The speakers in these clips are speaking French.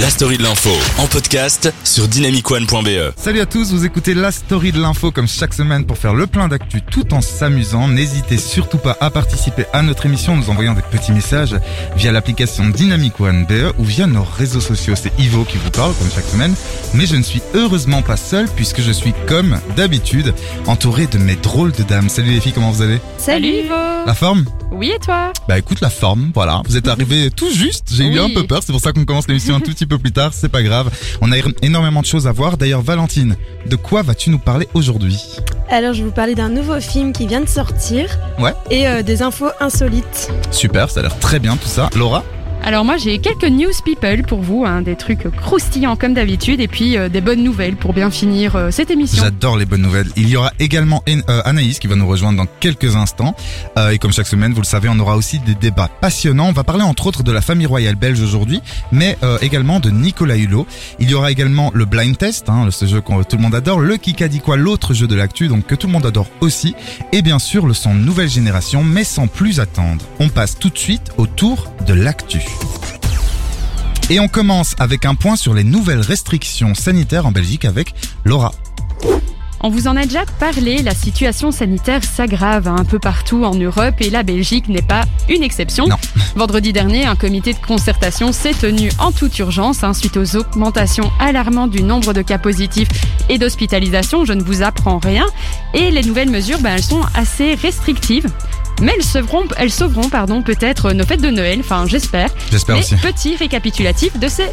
La story de l'info en podcast sur dynamicone.be. Salut à tous, vous écoutez la story de l'info comme chaque semaine pour faire le plein d'actu tout en s'amusant. N'hésitez surtout pas à participer à notre émission en nous envoyant des petits messages via l'application Dynamic One BE ou via nos réseaux sociaux. C'est Ivo qui vous parle comme chaque semaine, mais je ne suis heureusement pas seul puisque je suis comme d'habitude entouré de mes drôles de dames. Salut les filles, comment vous allez? Salut Ivo La forme Oui et toi Bah écoute la forme, voilà. Vous êtes arrivés tout juste, j'ai eu un peu peur, c'est pour ça qu'on commence l'émission un tout petit peu plus tard, c'est pas grave. On a énormément de choses à voir. D'ailleurs Valentine, de quoi vas-tu nous parler aujourd'hui? Alors, je vais vous parler d'un nouveau film qui vient de sortir. Ouais. Et euh, des infos insolites. Super, ça a l'air très bien tout ça. Laura? Alors moi j'ai quelques news people pour vous, hein, des trucs croustillants comme d'habitude et puis euh, des bonnes nouvelles pour bien finir euh, cette émission. J'adore les bonnes nouvelles. Il y aura également En- euh, Anaïs qui va nous rejoindre dans quelques instants. Euh, et comme chaque semaine, vous le savez, on aura aussi des débats passionnants. On va parler entre autres de la famille royale belge aujourd'hui, mais euh, également de Nicolas Hulot. Il y aura également le blind test, hein, ce jeu que tout le monde adore, le Kikadi quoi, l'autre jeu de l'actu, donc que tout le monde adore aussi, et bien sûr le son nouvelle génération, mais sans plus attendre. On passe tout de suite au tour de l'actu. Et on commence avec un point sur les nouvelles restrictions sanitaires en Belgique avec Laura. On vous en a déjà parlé, la situation sanitaire s'aggrave un peu partout en Europe et la Belgique n'est pas une exception. Non. Vendredi dernier, un comité de concertation s'est tenu en toute urgence hein, suite aux augmentations alarmantes du nombre de cas positifs et d'hospitalisation. Je ne vous apprends rien. Et les nouvelles mesures, ben, elles sont assez restrictives. Mais elles sauveront, elles sauveront pardon, peut-être nos fêtes de Noël, enfin j'espère. J'espère aussi. petit récapitulatif de ces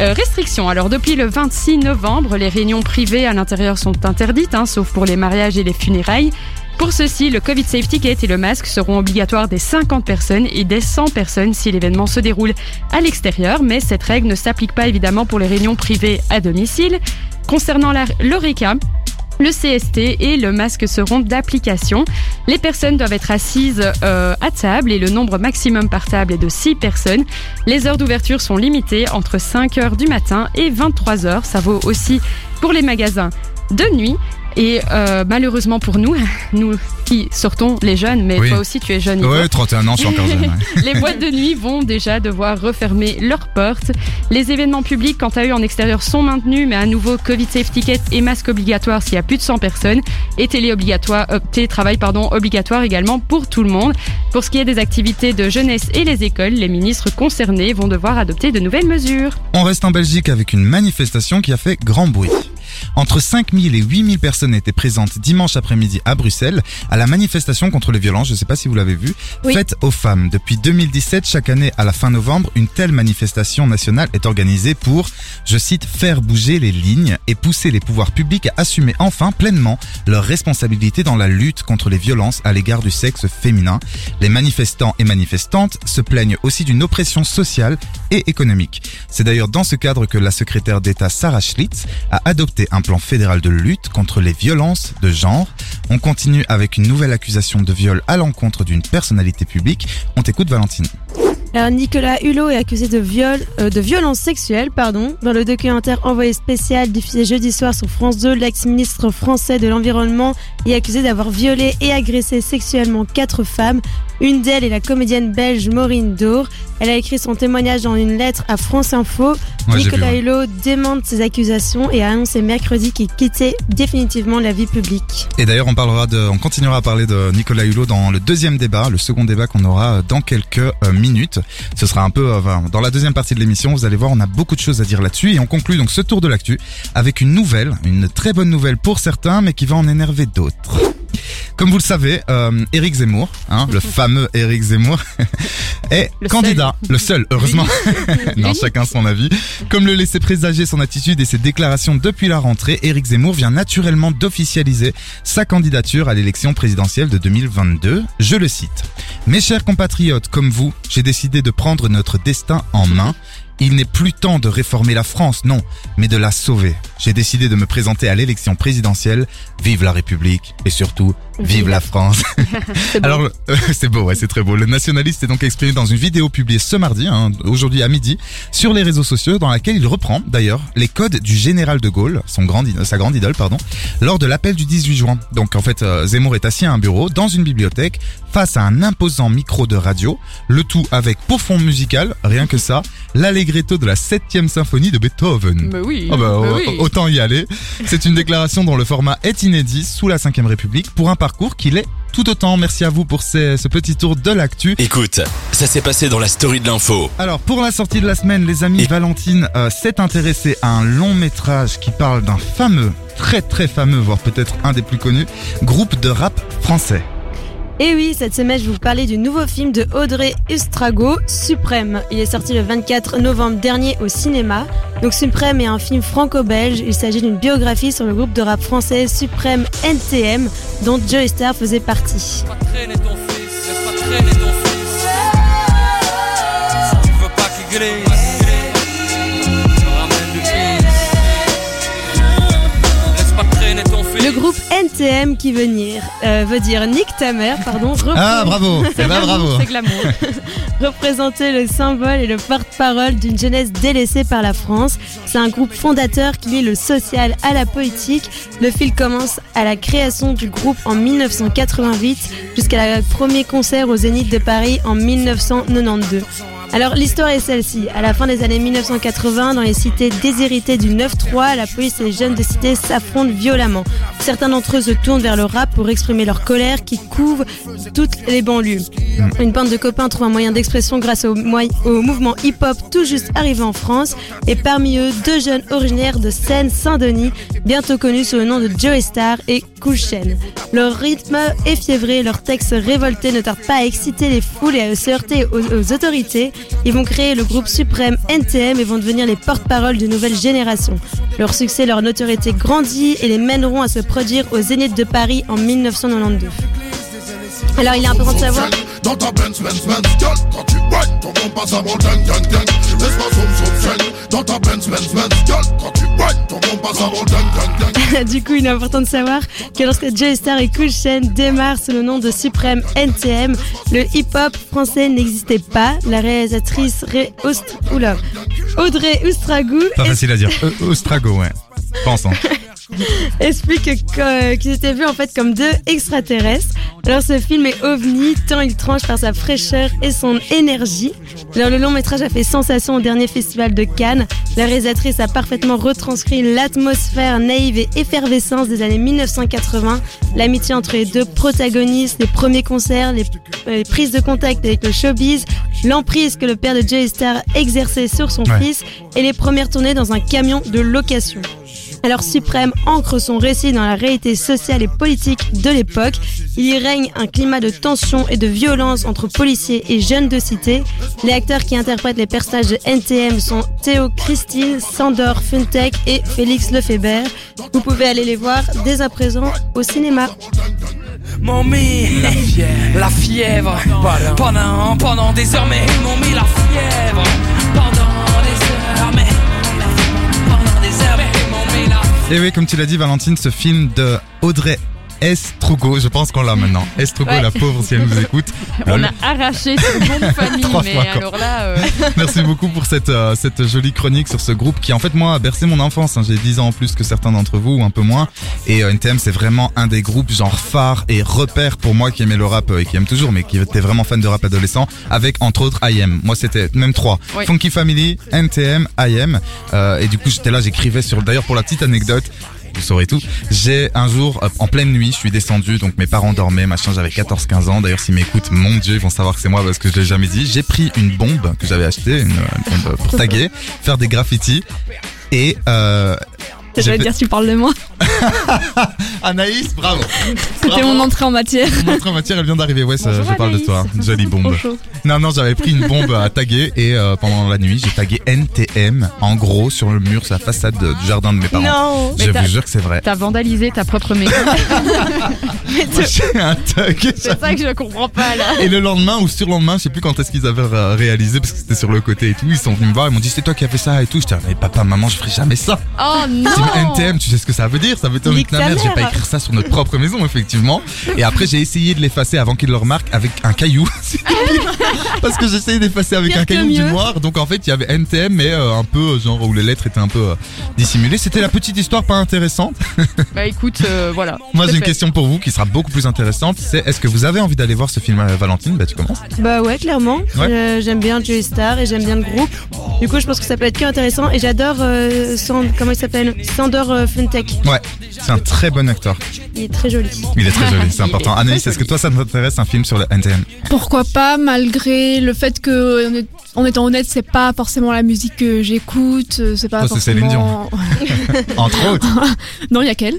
euh, restrictions. Alors depuis le 26 novembre, les réunions privées à l'intérieur sont interdites, hein, sauf pour les mariages et les funérailles. Pour ceci, le Covid Safety Ticket et le masque seront obligatoires des 50 personnes et des 100 personnes si l'événement se déroule à l'extérieur, mais cette règle ne s'applique pas évidemment pour les réunions privées à domicile. Concernant l'ORECA, le CST et le masque seront d'application. Les personnes doivent être assises euh, à table et le nombre maximum par table est de 6 personnes. Les heures d'ouverture sont limitées entre 5 heures du matin et 23 heures. Ça vaut aussi pour les magasins de nuit. Et euh, malheureusement pour nous, nous qui sortons les jeunes, mais Oui. toi aussi tu es jeune. Yvan. Ouais, 31 ans, je suis encore jeune. ouais. Les boîtes de nuit vont déjà devoir refermer leurs portes. Les événements publics, quant à eux, en extérieur sont maintenus, mais à nouveau, Covid Safety Ticket et masque obligatoire s'il y a plus de 100 personnes. Et télé obligatoire, euh, télétravail pardon, obligatoire également pour tout le monde. Pour ce qui est des activités de jeunesse et les écoles, les ministres concernés vont devoir adopter de nouvelles mesures. On reste en Belgique avec une manifestation qui a fait grand bruit. Entre 5000 et 8000 personnes étaient présentes dimanche après-midi à Bruxelles à la manifestation contre les violences, je ne sais pas si vous l'avez vu, Oui. faite aux femmes. Depuis 2017, chaque année à la fin novembre, une telle manifestation nationale est organisée pour, je cite, faire bouger les lignes et pousser les pouvoirs publics à assumer enfin pleinement leurs responsabilités dans la lutte contre les violences à l'égard du sexe féminin. Les manifestants et manifestantes se plaignent aussi d'une oppression sociale et économique. C'est d'ailleurs dans ce cadre que la secrétaire d'État Sarah Schlitz a adopté un plan fédéral de lutte contre les violences de genre. On continue avec une nouvelle accusation de viol à l'encontre d'une personnalité publique. On t'écoute Valentine. Alors, Nicolas Hulot est accusé de viol, euh, de violence sexuelle, pardon. Dans le documentaire envoyé spécial diffusé jeudi soir sur France 2, l'ex-ministre français de l'Environnement est accusé d'avoir violé et agressé sexuellement quatre femmes. Une d'elles est la comédienne belge Maureen Dour. Elle a écrit son témoignage dans une lettre à France Info. Ouais, Nicolas. Hulot démente ces accusations et a annoncé mercredi qu'il quittait définitivement la vie publique. Et d'ailleurs, on parlera de, on continuera à parler de Nicolas Hulot dans le deuxième débat, le second débat qu'on aura euh, dans quelques euh, minutes. Ce sera un peu euh, dans la deuxième partie de l'émission. Vous allez voir, on a beaucoup de choses à dire là-dessus et on conclut donc ce tour de l'actu avec une nouvelle, une très bonne nouvelle pour certains, mais qui va en énerver d'autres. Comme vous le savez, euh, Éric Zemmour, hein, le fameux Éric Zemmour, est Le candidat, le seul, heureusement. non, L'unique. chacun son avis. Comme le laissait présager son attitude et ses déclarations depuis la rentrée, Éric Zemmour vient naturellement d'officialiser sa candidature à l'élection présidentielle de 2022. Je le cite. Mes chers compatriotes, comme vous, j'ai décidé de prendre notre destin en main. Il n'est plus temps de réformer la France, non, mais de la sauver. J'ai décidé de me présenter à l'élection présidentielle. Vive la République et surtout, Vive la France. Alors, le- c'est beau, ouais, c'est très beau. Le nationaliste est donc exprimé dans une vidéo publiée ce mardi, hein, aujourd'hui à midi, sur les réseaux sociaux, dans laquelle il reprend d'ailleurs les codes du général de Gaulle, son grand, sa grande idole, pardon, lors de l'appel du 18 juin. Donc en fait, euh, Zemmour est assis à un bureau dans une bibliothèque face à un imposant micro de radio, le tout avec pour fond musical, rien que ça, l'allegretto de la 7 symphonie de Beethoven. Mais oui. Oh bah, mais au- oui. Autant y aller. C'est une déclaration dont le format est inédit sous la 5ème République pour un parcours qu'il est tout autant. Merci à vous pour ces- ce petit tour de l'actu. Écoute, ça s'est passé dans la story de l'info. Alors pour la sortie de la semaine, les amis, Et- Valentine euh, s'est intéressée à un long métrage qui parle d'un fameux, très très fameux, voire peut-être un des plus connus, groupe de rap français. Et oui, cette semaine, je vais vous parler du nouveau film de Audrey Estrago, Suprême. Il est sorti le 24 novembre dernier au cinéma. Donc Suprême est un film franco-belge. Il s'agit d'une biographie sur le groupe de rap français Suprême NTM, dont Joey Star faisait partie. Groupe NTM qui veut dire, euh, veut dire Nick ta mère, pardon, Ah bravo, eh ben bravo. C'est glamour. représenter le symbole et le porte-parole d'une jeunesse délaissée par la France. C'est un groupe fondateur qui lie le social à la politique. Le fil commence à la création du groupe en 1988 jusqu'à le premier concert au Zénith de Paris en 1992. Alors l'histoire est celle-ci. À la fin des années 1980, dans les cités déshéritées du 9-3, la police et les jeunes de cité s'affrontent violemment. Certains d'entre eux se tournent vers le rap pour exprimer leur colère qui couvre toutes les banlieues. Une bande de copains trouve un moyen d'expression grâce au, mouvement hip-hop tout juste arrivé en France. Et parmi eux, deux jeunes originaires de Seine-Saint-Denis, bientôt connus sous le nom de Joey Star et Cool Chain. Leur rythme effiévré, leurs textes révoltés ne tardent pas à exciter les foules et à se heurter aux, aux autorités. Ils vont créer le groupe suprême NTM et vont devenir les porte-parole d'une nouvelle génération. Leur succès, leur notoriété grandit et les mèneront à se produire au Zénith de Paris en 1992. Alors il est important de savoir Dans ta Benz, Benz, Benz, girl, quand tu ton bon passe avant ding, ding, ding. Laisse-moi zoom, zoom, zoom. Dans ta Benz, Benz, Benz, girl, quand tu whine, ton bon passe avant ding, ding, ding. du coup, il est important de savoir que lorsque Joey Star et Cool Chain démarrent sous le nom de Suprême NTM, le hip-hop français n'existait pas. La réalisatrice Ré Ost- Oula. Audrey Oustragou Pas facile à dire. Euh, Ostrago, ouais. Pense, hein. explique que- que- qu'ils étaient vus en fait comme deux extraterrestres. Alors ce film est ovni tant il tranche par sa fraîcheur et son énergie. Alors le long métrage a fait sensation au dernier festival de Cannes. La réalisatrice a parfaitement retranscrit l'atmosphère naïve et effervescence des années 1980, l'amitié entre les deux protagonistes, les premiers concerts, les, euh, les prises de contact avec le showbiz, l'emprise que le père de Jay Star exerçait sur son Ouais. fils et les premières tournées dans un camion de location. Alors Suprême ancre son récit dans la réalité sociale et politique de l'époque. Il y règne un climat de tension et de violence entre policiers et jeunes de cité. Les acteurs qui interprètent les personnages de NTM sont Théo Christine, Sandor Funtech et Félix Lefebvre. Vous pouvez aller les voir dès à présent au cinéma. M'ont mis la fièvre, la fièvre. Pendant, pendant des heures, mais ils m'ont mis la fièvre. Et oui, comme tu l'as dit, Valentine, ce film de Audrey Estrugo, je pense qu'on l'a maintenant. Estrugo, Ouais. la pauvre, si elle nous écoute. On Lol. a arraché ce nom de famille, Trois mais alors là, euh, Merci beaucoup pour cette, euh, cette jolie chronique sur ce groupe qui, en fait, moi, a bercé mon enfance. hein. J'ai 10 ans en plus que certains d'entre vous, ou un peu moins. Et euh, NTM, c'est vraiment un des groupes genre phare et repère pour moi qui aimait le rap euh, et qui aime toujours, mais qui était vraiment fan de rap adolescent, avec entre autres IM. Moi, c'était même trois. Oui. Funky Family, NTM, IM. Et du coup, j'étais là, j'écrivais sur, d'ailleurs, pour la petite anecdote, vous saurez tout. J'ai un jour, euh, en pleine nuit, je suis descendu, donc mes parents dormaient, machin, j'avais 14-15 ans. D'ailleurs, s'ils m'écoutent, mon dieu, ils vont savoir que c'est moi parce que je l'ai jamais dit. J'ai pris une bombe que j'avais achetée, une, une bombe pour taguer, faire des graffitis. Et euh, Vais fait- dire, tu parles de moi. Anaïs, bravo. C'était mon entrée en matière. Mon entrée en matière, elle vient d'arriver. Ouais, ça, Bonjour, je parle de toi. Jolie bombe. Non, non, j'avais pris une bombe à taguer et euh, pendant la nuit, j'ai tagué NTM en gros sur le mur, sur la façade de- du jardin de mes parents. Non Je vous jure que c'est vrai. t'as vandalisé ta propre maison. J'ai un tag. C'est ça que je comprends pas là. Et le lendemain ou sur le lendemain, je sais plus quand est-ce qu'ils avaient réalisé parce que c'était sur le côté et tout. Ils sont venus me voir, ils m'ont dit c'est toi qui as fait ça et tout. J'étais mais papa, maman, je ferai jamais ça. Oh non NTM, tu sais ce que ça veut dire Ça veut dire que la ta merde, je vais pas mère. écrire ça sur notre propre maison, effectivement. Et après, j'ai essayé de l'effacer avant qu'il le remarque avec un caillou. Parce que j'ai essayé d'effacer avec un caillou du noir. Donc en fait, il y avait NTM, mais euh, un peu, euh, genre, où les lettres étaient un peu euh, dissimulées. C'était la petite histoire pas intéressante. Bah écoute, euh, voilà. Moi, j'ai une question pour vous qui sera beaucoup plus intéressante. C'est est-ce que vous avez envie d'aller voir ce film, euh, Valentine? Bah, tu commences. Bah ouais, clairement. Ouais. Euh, j'aime bien Joey Star et j'aime bien le groupe. Du coup, je pense que ça peut être que intéressant. Et j'adore euh, Sand- comment il s'appelle? Sander euh, Funtech. Ouais, c'est un très bon acteur. Il est très joli. Il est très joli, c'est est important. Annalise, est-ce que toi, ça t'intéresse un film sur le NTM Pourquoi pas, malgré le fait que, en étant honnête, c'est pas forcément la musique que j'écoute, euh, c'est pas Oh, c'est Céline forcément... Entre autres. non, il y a qu'elle.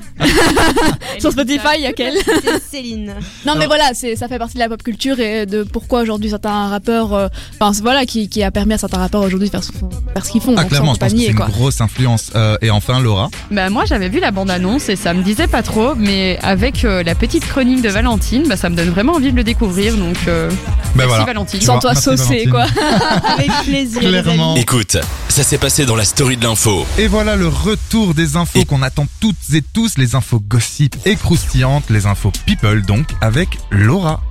Sur Spotify, il y a qu'elle. C'est Céline. Non, mais voilà, c'est, ça fait partie de la pop culture et de pourquoi aujourd'hui certains rappeurs, euh, enfin, voilà, qui, qui a permis à certains rappeurs aujourd'hui de faire, ce- faire ce qu'ils font. Ah, clairement, sans je pense que compagnie, c'est une quoi. grosse influence. Euh, et enfin, Laura. Bah moi j'avais vu la bande-annonce et ça me disait pas trop, mais avec euh, la petite chronique de Valentine, bah ça me donne vraiment envie de le découvrir, donc euh, Ben merci voilà. Valentine. Sans toi Valentine. quoi. Avec plaisir. Clairement. Écoute, ça s'est passé dans la story de l'info. Et voilà le retour des infos qu'on attend toutes et tous, les infos gossip et croustillantes, les infos people donc, avec Laura.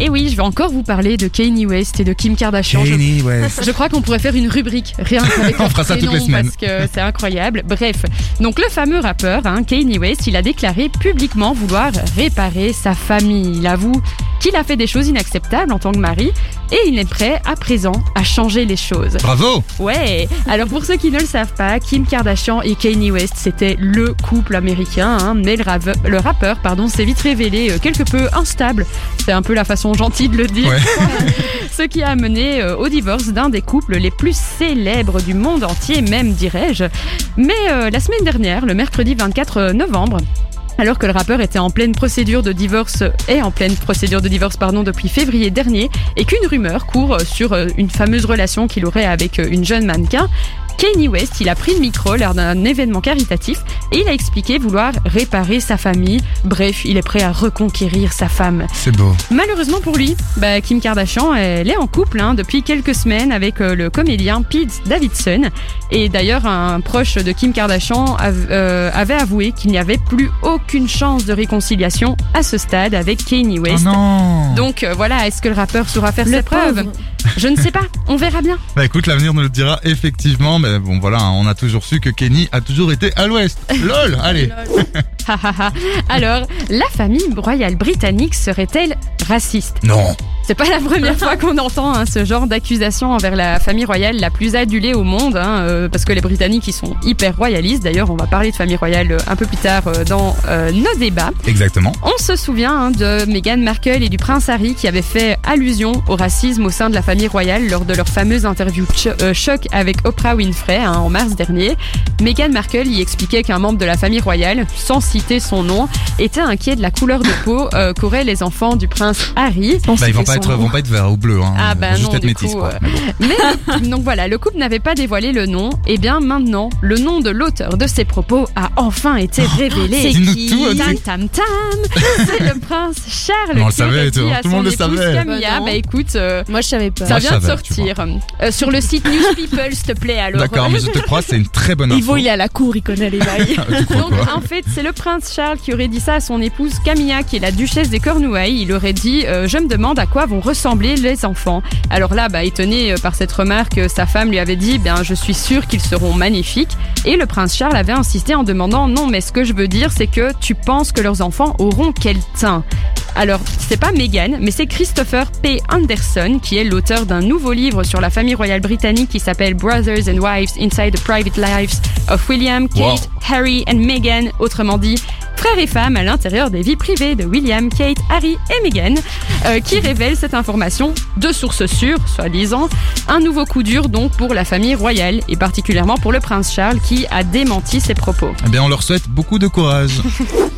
Et oui, je vais encore vous parler de Kanye West et de Kim Kardashian. Je- Kanye West. Je crois qu'on pourrait faire une rubrique rien qu'avec On fera ça toutes les semaines. parce que c'est incroyable. Bref, donc le fameux rappeur hein, Kanye West, il a déclaré publiquement vouloir réparer sa famille. Il avoue qu'il a fait des choses inacceptables en tant que mari et il est prêt à présent à changer les choses. Bravo Ouais, alors pour ceux qui ne le savent pas, Kim Kardashian et Kanye West, c'était le couple américain, hein, mais le, rave- le rappeur pardon, s'est vite révélé euh, quelque peu instable. C'est un peu la façon gentille de le dire. Ouais. Ce qui a mené euh, au divorce d'un des couples les plus célèbres du monde entier, même dirais-je. Mais euh, la semaine dernière, le mercredi 24 novembre, alors que le rappeur était en pleine procédure de divorce est en pleine procédure de divorce pardon depuis février dernier et qu'une rumeur court sur euh, une fameuse relation qu'il aurait avec euh, une jeune mannequin. Kanye West, il a pris le micro lors d'un événement caritatif et il a expliqué vouloir réparer sa famille. Bref, il est prêt à reconquérir sa femme. C'est beau. Malheureusement pour lui, bah, Kim Kardashian, elle est en couple hein, depuis quelques semaines avec euh, le comédien Pete Davidson. Et d'ailleurs, un proche de Kim Kardashian av- euh, avait avoué qu'il n'y avait plus aucune chance de réconciliation à ce stade avec Kanye Oh West. non Donc euh, voilà, est-ce que le rappeur saura faire Le ses preuves? Je ne sais pas, on verra bien. Bah écoute, l'avenir nous le dira effectivement, mais bon voilà, hein, on a toujours su que Kenny a toujours été à l'ouest. LOL Allez. Alors, la famille royale britannique serait-elle raciste? Non C'est pas la première fois qu'on entend hein, ce genre d'accusation envers la famille royale la plus adulée au monde, hein, euh, parce que les Britanniques ils sont hyper royalistes. D'ailleurs, on va parler de famille royale euh, un peu plus tard euh, dans euh, nos débats. Exactement. On se souvient hein, de Meghan Markle et du prince Harry qui avaient fait allusion au racisme au sein de la famille royale lors de leur fameuse interview cho- euh, choc avec Oprah Winfrey hein, en mars dernier. Meghan Markle y expliquait qu'un membre de la famille royale, sans citer son nom, était inquiet de la couleur de peau euh, qu'auraient les enfants du prince Harry. Bah ils vont citer pas son être, vont pas être verts ou bleus, hein. Ah bah juste non, être métis coup, quoi. euh, Mais bon. Mais donc voilà, le couple n'avait pas dévoilé le nom. Et bien maintenant, le nom de l'auteur de ces propos a enfin été révélé. Dis-nous tout, Anne. Tam tam tam C'est le prince Charles On le qui savait, aurait tout- dit à tout le monde le savait. Camilla, Bah bah écoute, euh, Moi, je savais pas. ça vient de sortir. Euh, sur le site News People, s'il te plaît, alors. D'accord, mais je te crois, c'est une très bonne info. Ivo, il est à la cour, il connaît les bails. Donc en fait, c'est le prince Charles qui aurait dit ça à son épouse Camilla, qui est la duchesse des Cornouailles. Il aurait dit euh, Je me demande à quoi vont ressembler les enfants. Alors là, bah, étonné euh, par cette remarque, euh, sa femme lui avait dit Bien, je suis sûre qu'ils seront magnifiques. Et le prince Charles avait insisté en demandant Non, mais ce que je veux dire, c'est que tu penses que leurs enfants auront quel teint alors, c'est pas Meghan, mais c'est Christopher P. Anderson, qui est l'auteur d'un nouveau livre sur la famille royale britannique qui s'appelle Brothers and Wives Inside the Private Lives of William, Kate, Wow. Harry and Meghan, autrement dit, frères et femmes à l'intérieur des vies privées de William, Kate, Harry et Meghan, euh, qui révèle cette information de sources sûres, soi-disant. Un nouveau coup dur donc pour la famille royale, et particulièrement pour le prince Charles, qui a démenti ses propos. Eh bien, on leur souhaite beaucoup de courage.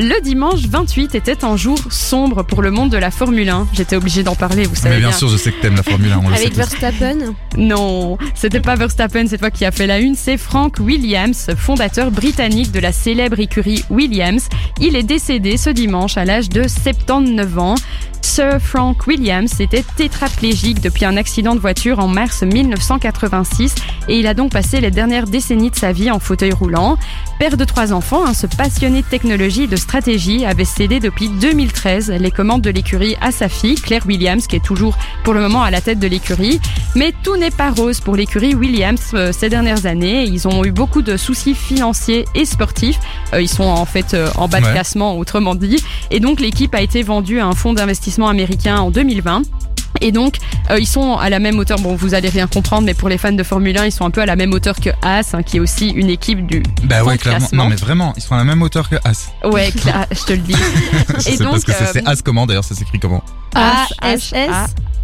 Le dimanche 28 était un jour sombre pour le monde de la Formule 1. J'étais obligée d'en parler, vous savez Mais bien bien. sûr, je sais que t'aimes la Formule 1, on le sait Avec. Verstappen. Non, c'était pas Verstappen cette fois qui a fait la une, c'est Frank Williams, fondateur britannique de la célèbre écurie Williams. Il est décédé ce dimanche à l'âge de 79 ans. Sir Frank Williams était tétraplégique depuis un accident de voiture en mars 1986 et il a donc passé les dernières décennies de sa vie en fauteuil roulant. Père de trois enfants, hein, ce passionné de technologie et de stratégie avait cédé depuis 2013 les commandes de l'écurie à sa fille, Claire Williams, qui est toujours pour le moment à la tête de l'écurie. Mais tout n'est pas rose pour l'écurie Williams euh, ces dernières années. Ils ont eu beaucoup de soucis financiers et sportifs. Euh, ils sont en fait euh, en bas de Ouais. classement, autrement dit. Et donc l'équipe a été vendue à un fonds d'investissement américain en 2020. Et donc, euh, ils sont à la même hauteur. Bon, vous allez rien comprendre, mais pour les fans de Formule 1, ils sont un peu à la même hauteur que Haas, hein, qui est aussi une équipe du. Bah ouais, clairement. classement. Non mais vraiment, ils sont à la même hauteur que As. Ouais, cla- je te le dis. Je Et pas donc, ce que c'est. euh, C'est As comment d'ailleurs Ça s'écrit comment A-S-S.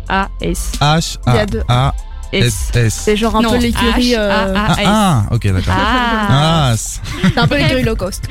A S H Il y a A. A S. S S. C'est genre un Non, peu l'écurie. Euh, Ah, ah, ok d'accord. Ah. As. C'est un peu l'écurie low cost.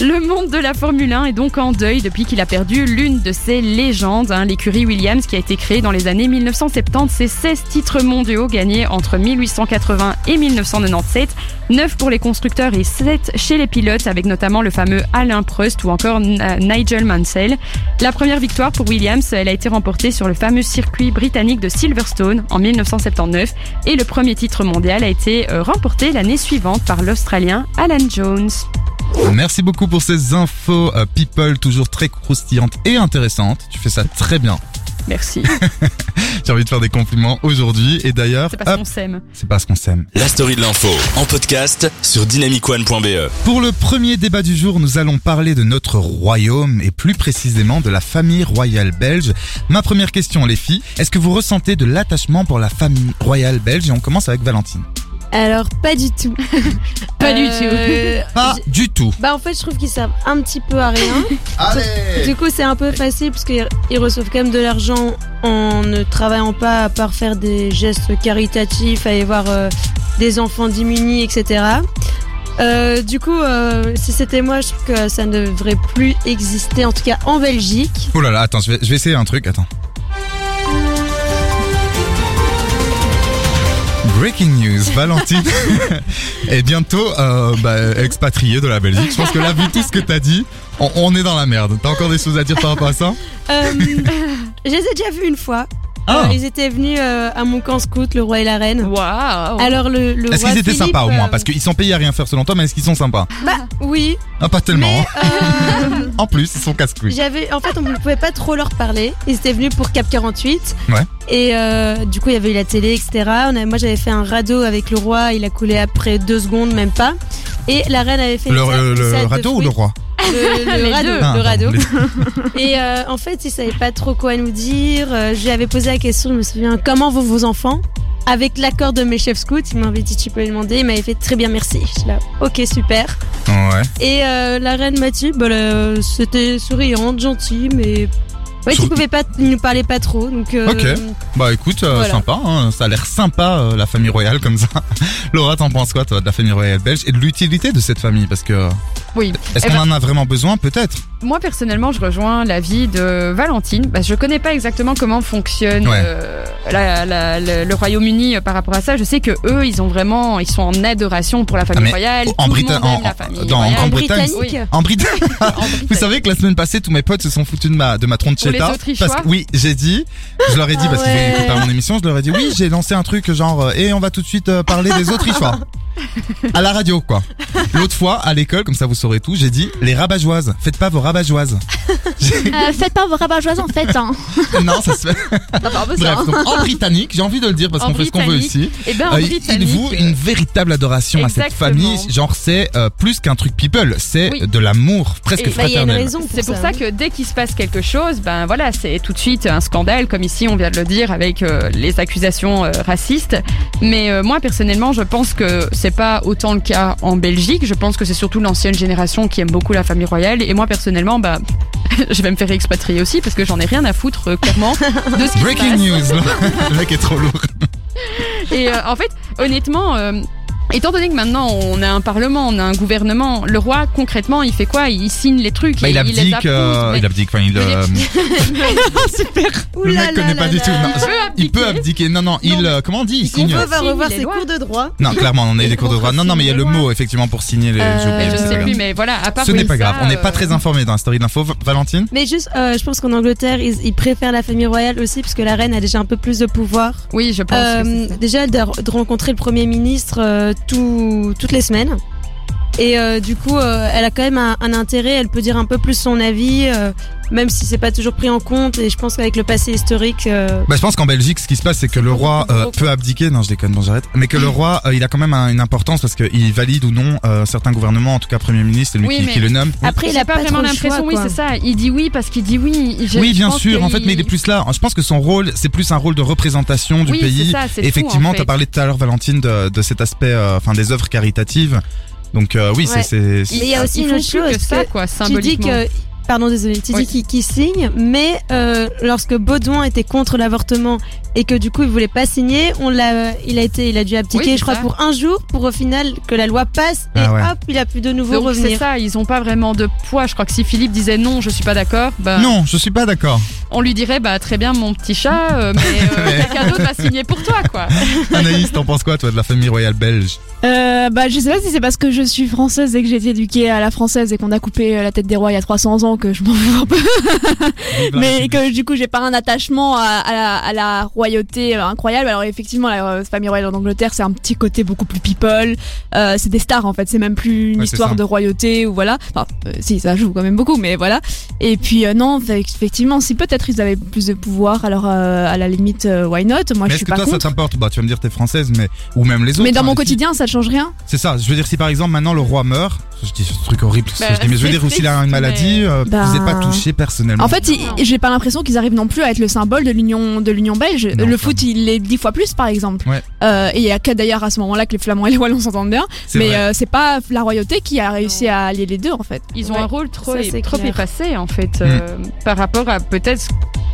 Le monde de la Formule 1 est donc en deuil depuis qu'il a perdu l'une de ses légendes, hein, l'écurie Williams, qui a été créée dans les années 1970. C'est 16 titres mondiaux gagnés entre 1880 et 1997, 9 pour les constructeurs et 7 chez les pilotes, avec notamment le fameux Alain Prost ou encore euh, Nigel Mansell. La première victoire pour Williams, elle a été remportée sur le fameux circuit britannique de Silverstone en 1979, et le premier titre mondial a été euh, remporté l'année suivante par l'Australien Alan Jones. Merci beaucoup pour ces infos, euh, people, toujours très croustillantes et intéressantes. Tu fais ça très bien. Merci. J'ai envie de faire des compliments aujourd'hui. Et d'ailleurs, C'est parce qu'on s'aime. c'est parce qu'on s'aime. La story de l'info en podcast sur dynamicone.be. Pour le premier débat du jour, nous allons parler de notre royaume et plus précisément de la famille royale belge. Ma première question, les filles, est-ce que vous ressentez de l'attachement pour la famille royale belge? Et on commence avec Valentine. Alors, pas du tout. Pas du Euh, Pas du tout. Bah en fait je trouve qu'ils servent un petit peu à rien. Allez Du coup c'est un peu facile parce qu'ils ils reçoivent quand même de l'argent en ne travaillant pas à part faire des gestes caritatifs, aller voir euh, des enfants démunis, etc. Euh, du coup, euh, si c'était moi, je trouve que ça ne devrait plus exister, en tout cas en Belgique. Oh là là, attends, je vais, je vais essayer un truc, attends. Breaking news, Valentine est bientôt euh, bah, expatriée de la Belgique. Je pense que là, vu tout ce que t'as dit, on, on est dans la merde. T'as encore des choses à dire par rapport à ça? Euh, je les ai déjà vus une fois. Ah. Euh, ils étaient venus euh, à mon camp scout, le roi et la reine. Waouh Alors le, le Est-ce qu'ils étaient Philippe, sympas au moins euh, Parce qu'ils sont payés à rien faire selon toi, mais est-ce qu'ils sont sympas Bah oui, Ah, pas tellement. mais hein. euh, En plus, ils sont casse-couilles. J'avais, en fait, on ne pouvait pas trop leur parler. Ils étaient venus pour Cap 48. Ouais. Et euh, du coup, il y avait eu la télé, etc. On moi, j'avais fait un radeau avec le roi. Il a coulé après deux secondes, même pas. Et la reine avait fait Le, une le- le ou le roi Le, radeau. deux. Ah, le radeau. les- Et euh, en fait, il savait pas trop quoi nous dire. Euh, je lui avais posé la question, je me souviens, comment vont vos enfants? Avec l'accord de mes chefs scouts, il m'avait dit tu peux lui demander, il m'avait fait très bien merci. Je suis là, ok super. Ouais. Et euh, la reine Mathieu, bah, là, c'était souriante, gentille, mais ouais, Sur- tu pouvais pas, nous parlait pas trop, donc. euh, Ok. Bah écoute, euh, Voilà. sympa, hein, ça a l'air sympa euh, la famille royale comme ça. Laura, t'en penses quoi toi de la famille royale belge et de l'utilité de cette famille? Parce que Oui. est-ce Eh qu'on ben- en a vraiment besoin Peut-être? Moi personnellement, je rejoins l'avis de Valentine. Bah, je connais pas exactement comment fonctionne Ouais. euh, la- la- le, le Royaume-Uni euh, par rapport à ça. Je sais que eux, ils ont vraiment, ils sont en adoration pour la famille Ah, mais royale. en Brita- en- la famille dans- royale. En Grande-Bretagne, britannique. Oui. En Bretagne. Vous Bretagne. savez que la semaine passée, tous mes potes se sont foutus de ma de ma tronchetta. Parce que oui, j'ai dit, je leur ai dit Ah parce qu'ils ouais. écoutaient pas mon émission, je leur ai dit oui, j'ai lancé un truc genre euh, et on va tout de suite parler des Autrichois. À la radio, quoi. L'autre fois, à l'école, comme ça vous saurez tout, j'ai dit les rabat-joises. Faites pas vos rabat-joises. Euh, faites pas vos rabat-joies en fait. Hein. non, ça se fait. Bref, hein. donc en britannique, j'ai envie de le dire parce qu'on fait ce qu'on veut ici. Eh ben, en Euh, il- voue une véritable adoration à cette famille. Genre, c'est euh, plus qu'un truc people, c'est Oui. de l'amour presque Et- Bah, il y a une fraternel. raison. C'est pour ça que dès qu'il se passe quelque chose, ben voilà, c'est tout de suite un scandale, comme ici on vient de le dire avec euh, les accusations euh, racistes. Mais euh, moi personnellement, je pense que c'est pas autant le cas en Belgique. Je pense que c'est surtout l'ancienne génération qui aime beaucoup la famille royale. Et moi personnellement, bah, je vais me faire expatrier aussi parce que j'en ai rien à foutre euh, clairement de ce qui se Breaking passe. news. le mec est trop lourd. Et euh, en fait, honnêtement, euh, Étant donné que maintenant on a un parlement, on a un gouvernement, le roi concrètement il fait quoi? Il signe les trucs. Bah, il les abdique, approuve, euh, mais il abdique, enfin il. Euh, Ouh le mec connaît pas du tout. non. Il peut Il peut abdiquer. Non, non, il. euh, comment on dit? Il signe. On va revoir ses lois. cours de droit. Non, clairement, on a eu des cours de droit. Non, non, mais il y a le mot effectivement pour signer les. Euh, Je sais plus, mais voilà, à part Ce n'est pas grave. On n'est pas très informé dans la story d'info. Valentine Mais juste, je pense qu'en Angleterre, ils, préfèrent la famille royale aussi, puisque la reine a déjà un peu plus de pouvoir. Oui, je pense. que déjà de, rencontrer le premier ministre tout, toutes les semaines. Et euh, du coup, euh, elle a quand même un, un intérêt. Elle peut dire un peu plus son avis, euh, même si c'est pas toujours pris en compte. Et je pense qu'avec le passé historique, euh, Bah, je pense qu'en Belgique, ce qui se passe, c'est que le roi euh, peut abdiquer. Non, je déconne, bon, j'arrête. Mais que le roi, euh, il a quand même un- une importance parce qu'il valide ou non euh, certains gouvernements, en tout cas Premier ministre, c'est lui Oui, qui, mais- qui le nomme. après, il a pas, pas, vraiment l'impression, oui, c'est ça. Il dit oui parce qu'il dit oui. Je- oui, bien sûr. En fait, mais il est plus là. Je pense que son rôle, c'est plus un rôle de représentation du Oui, pays. c'est ça, Effectivement, en tu as fait. parlé tout à l'heure, Valentine, de, de cet aspect, euh, enfin, des œuvres caritatives. Donc euh, oui, Ouais. c'est- c'est. Mais il y a aussi une autre chose, que ça, quoi, Tu dis symboliquement. que pardon désolé, tu Oui. dis qu'il qu'il signe, mais euh, lorsque Baudouin était contre l'avortement et que du coup il voulait pas signer, on l'a, il a été, il a dû abdiquer, Oui, c'est je crois ça. pour un jour, pour au final que la loi passe et Ah ouais. hop, il a pu de nouveau Donc c'est revenir. ça, ils ont pas vraiment de poids. Je crois que si Philippe disait non, je suis pas d'accord, bah, Non, je suis pas d'accord. on lui dirait bah très bien mon petit chat, euh, mais euh, quelqu'un d'autre va signer pour toi quoi. Anaïs, t'en penses quoi, toi, de la famille royale belge? Euh, bah, je sais pas si c'est parce que je suis française et que j'ai été éduquée à la française et qu'on a coupé la tête des rois il y a 300 ans que je m'en fous un peu. Mais que du coup j'ai pas un attachement à, à la, à la royauté euh, incroyable. Alors effectivement la euh, famille royale en Angleterre c'est un petit côté beaucoup plus people. Euh, c'est des stars en fait, c'est même plus une Ouais, histoire ça. de royauté ou voilà. Enfin euh, si ça joue quand même beaucoup, mais voilà. Et puis euh, non, effectivement si peut-être ils avaient plus de pouvoir, alors euh, à la limite why not? Moi Mais je est-ce suis que pas toi, ça contre. t'importe? Bah, tu vas me dire, t'es française, mais ou même les autres. Mais dans hein, mon les filles. quotidien ça change rien. C'est ça. Je veux dire, si par exemple maintenant le roi meurt, je dis ce truc horrible, Bah, je dis, mais je veux dire, ou s'il a une maladie, mais- Bah, vous n'êtes pas touché personnellement. En fait, j'ai pas l'impression qu'ils arrivent non plus à être le symbole de l'union de l'union belge. Non, le foot, il est dix fois plus, par exemple. Ouais. Euh, et il y a que d'ailleurs à ce moment-là que les Flamands et les Wallons s'entendent bien. Mais euh, c'est pas la royauté qui a réussi à allier les deux, en fait. Ils ont Ouais, un rôle trop, ça, trop effacé en fait Mm. euh, par rapport à peut-être,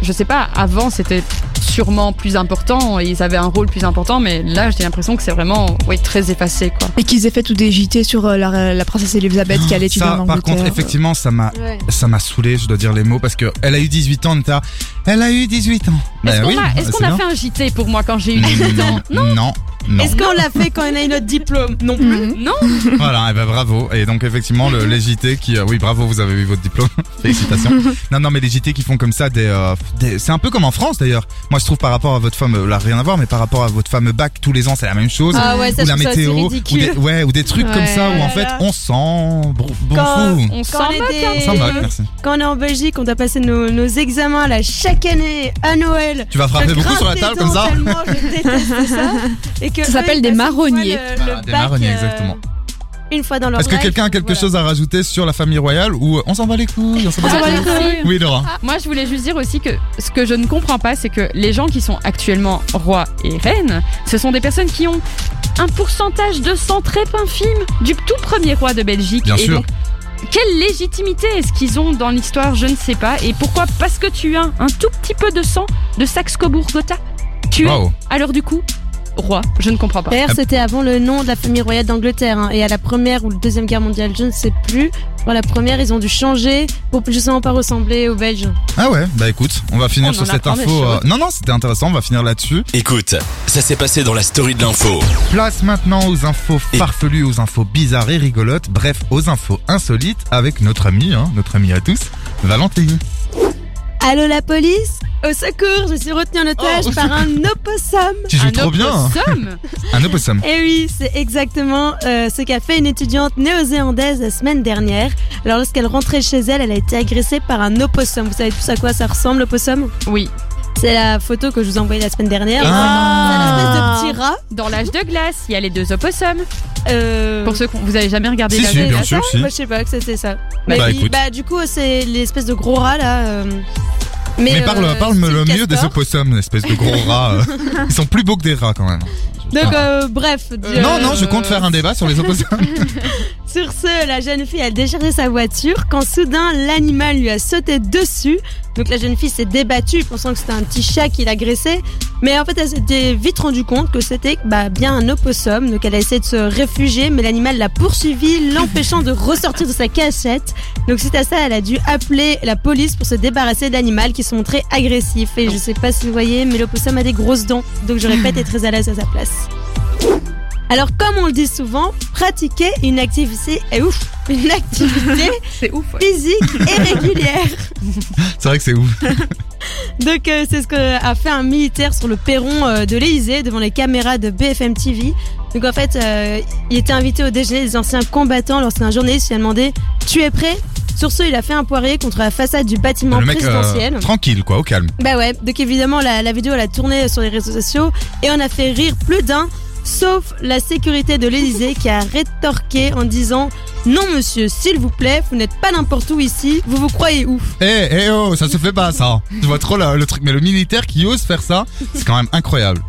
je sais pas, avant c'était sûrement plus important, et ils avaient un rôle plus important, mais là j'ai l'impression que c'est vraiment oui, très effacé quoi. Et qu'ils aient fait tout des JT sur euh, la, la princesse Elisabeth qui allait étudier ça, en par Angleterre. contre, effectivement, ça m'a, Ouais. ça m'a saoulé, je dois dire les mots, parce que elle a eu 18 ans, là, elle a eu 18 ans. Est-ce Bah qu'on oui, a, est-ce qu'on a fait un JT pour moi quand j'ai eu 18 ans? Non, non. Est-ce qu'on l'a fait quand on a eu notre diplôme? Non plus. Mhm. Non Voilà, et ben bravo. Et donc effectivement, le, les JT qui, euh, oui, bravo, vous avez eu votre diplôme. Félicitations. non, non, mais les JT qui font comme ça, des, euh, des- c'est un peu comme en France d'ailleurs. Moi, je trouve par rapport à votre fameux, là rien à voir, mais par rapport à votre fameux bac tous les ans, c'est la même chose. Ah ouais, ça, ou la météo, ou des, ouais, ou des trucs comme ça où en fait on sent bon, bon Quand- fou. On s'en moque des- s'en moque, merci. quand on est en Belgique, on doit passer nos, nos examens là chaque année à Noël. Tu vas frapper beaucoup sur la table comme ça tellement je déteste ça. Et que Ça s'appelle des fois marronniers. le- le des marronniers, euh, exactement. Une fois dans leur Est-ce que quelqu'un a quelque voilà. chose à rajouter sur la famille royale ou euh, on s'en va les couilles, on s'en va Ah, les couilles. Oui, Laura. Moi, je voulais juste dire aussi que ce que je ne comprends pas, c'est que les gens qui sont actuellement rois et reines, ce sont des personnes qui ont un pourcentage de sang très infime du tout premier roi de Belgique. Bien et sûr. donc, quelle légitimité est-ce qu'ils ont dans l'histoire Je ne sais pas. Et pourquoi? Parce que tu as un tout petit peu de sang de Saxe-Cobourg-Gotha. Tu es Waouh. alors du coup roi. Je ne comprends pas. D'ailleurs, c'était avant le nom de la famille royale d'Angleterre. hein. Et à la première ou la deuxième guerre mondiale, je ne sais plus. Pour la première, ils ont dû changer pour justement pas ressembler aux Belges. Ah ouais, bah écoute, on va finir On sur cette info. euh. Non, non, c'était intéressant, on va finir là-dessus. Écoute, ça s'est passé dans la story de l'info. Place maintenant aux infos Et- farfelues, aux infos bizarres et rigolotes, bref, aux infos insolites avec notre ami, hein, notre ami à tous, Valentine. Allô la police Au secours, je suis retenue en otage Oh. par un opossum. Tu joues Un trop bien. hein. opossum Un opossum. Et oui, c'est exactement euh, ce qu'a fait une étudiante néo-zélandaise la semaine dernière. Alors lorsqu'elle rentrait chez elle, elle a été agressée par un opossum. Vous savez tous à quoi ça ressemble l'opossum Oui. C'est la photo que je vous ai envoyée la semaine dernière. Ah. C'est un espèce de petit rat. Dans l'âge de glace, il y a les deux opossums. Euh, Pour ceux qui vous avez jamais regardé Si, l'âge si, de bien glace. sûr, si. Moi, je sais pas que c'était ça. Bah, il- écoute. bah, du coup, c'est l'espèce de gros rat là. euh, Mais, Mais, parle, euh, parle-me le mieux des opossums, espèce de gros rats. euh. Ils sont plus beaux que des rats quand même. Donc, euh, bref. Non, non, je compte faire un débat sur les opossums. Sur ce, la jeune fille a déchargé sa voiture quand soudain l'animal lui a sauté dessus. Donc la jeune fille s'est débattue pensant que c'était un petit chat qui l'agressait. Mais en fait, elle s'était vite rendue compte que c'était bah, bien un opossum. Donc elle a essayé de se réfugier, mais l'animal l'a poursuivi, l'empêchant de ressortir de sa cachette. Donc suite à ça, elle a dû appeler la police pour se débarrasser de l'animal qui se montrait agressif. Et je sais pas si vous voyez, mais l'opossum a des grosses dents. Donc j'aurais pas été très à l'aise à sa place. Alors, comme on le dit souvent, pratiquer une activité, eh, ouf, une activité C'est ouf. ouais. physique et régulière. C'est vrai que c'est ouf. Donc, euh, c'est ce qu'a fait un militaire sur le perron euh, de l'Elysée devant les caméras de BFM TV. Donc, en fait, euh, il était invité au déjeuner des anciens combattants lorsqu'un journaliste lui a demandé Tu es prêt? Sur ce, il a fait un poirier contre la façade du bâtiment le mec euh, présidentiel. tranquille quoi, au calme. Bah ouais, donc évidemment la, la vidéo elle a tourné sur les réseaux sociaux et on a fait rire plus d'un, sauf la sécurité de l'Elysée qui a rétorqué en disant Non monsieur, s'il vous plaît, vous n'êtes pas n'importe où ici, vous vous croyez où? Eh, eh oh, ça se fait pas ça. Je vois trop le, le truc, mais le militaire qui ose faire ça, c'est quand même incroyable.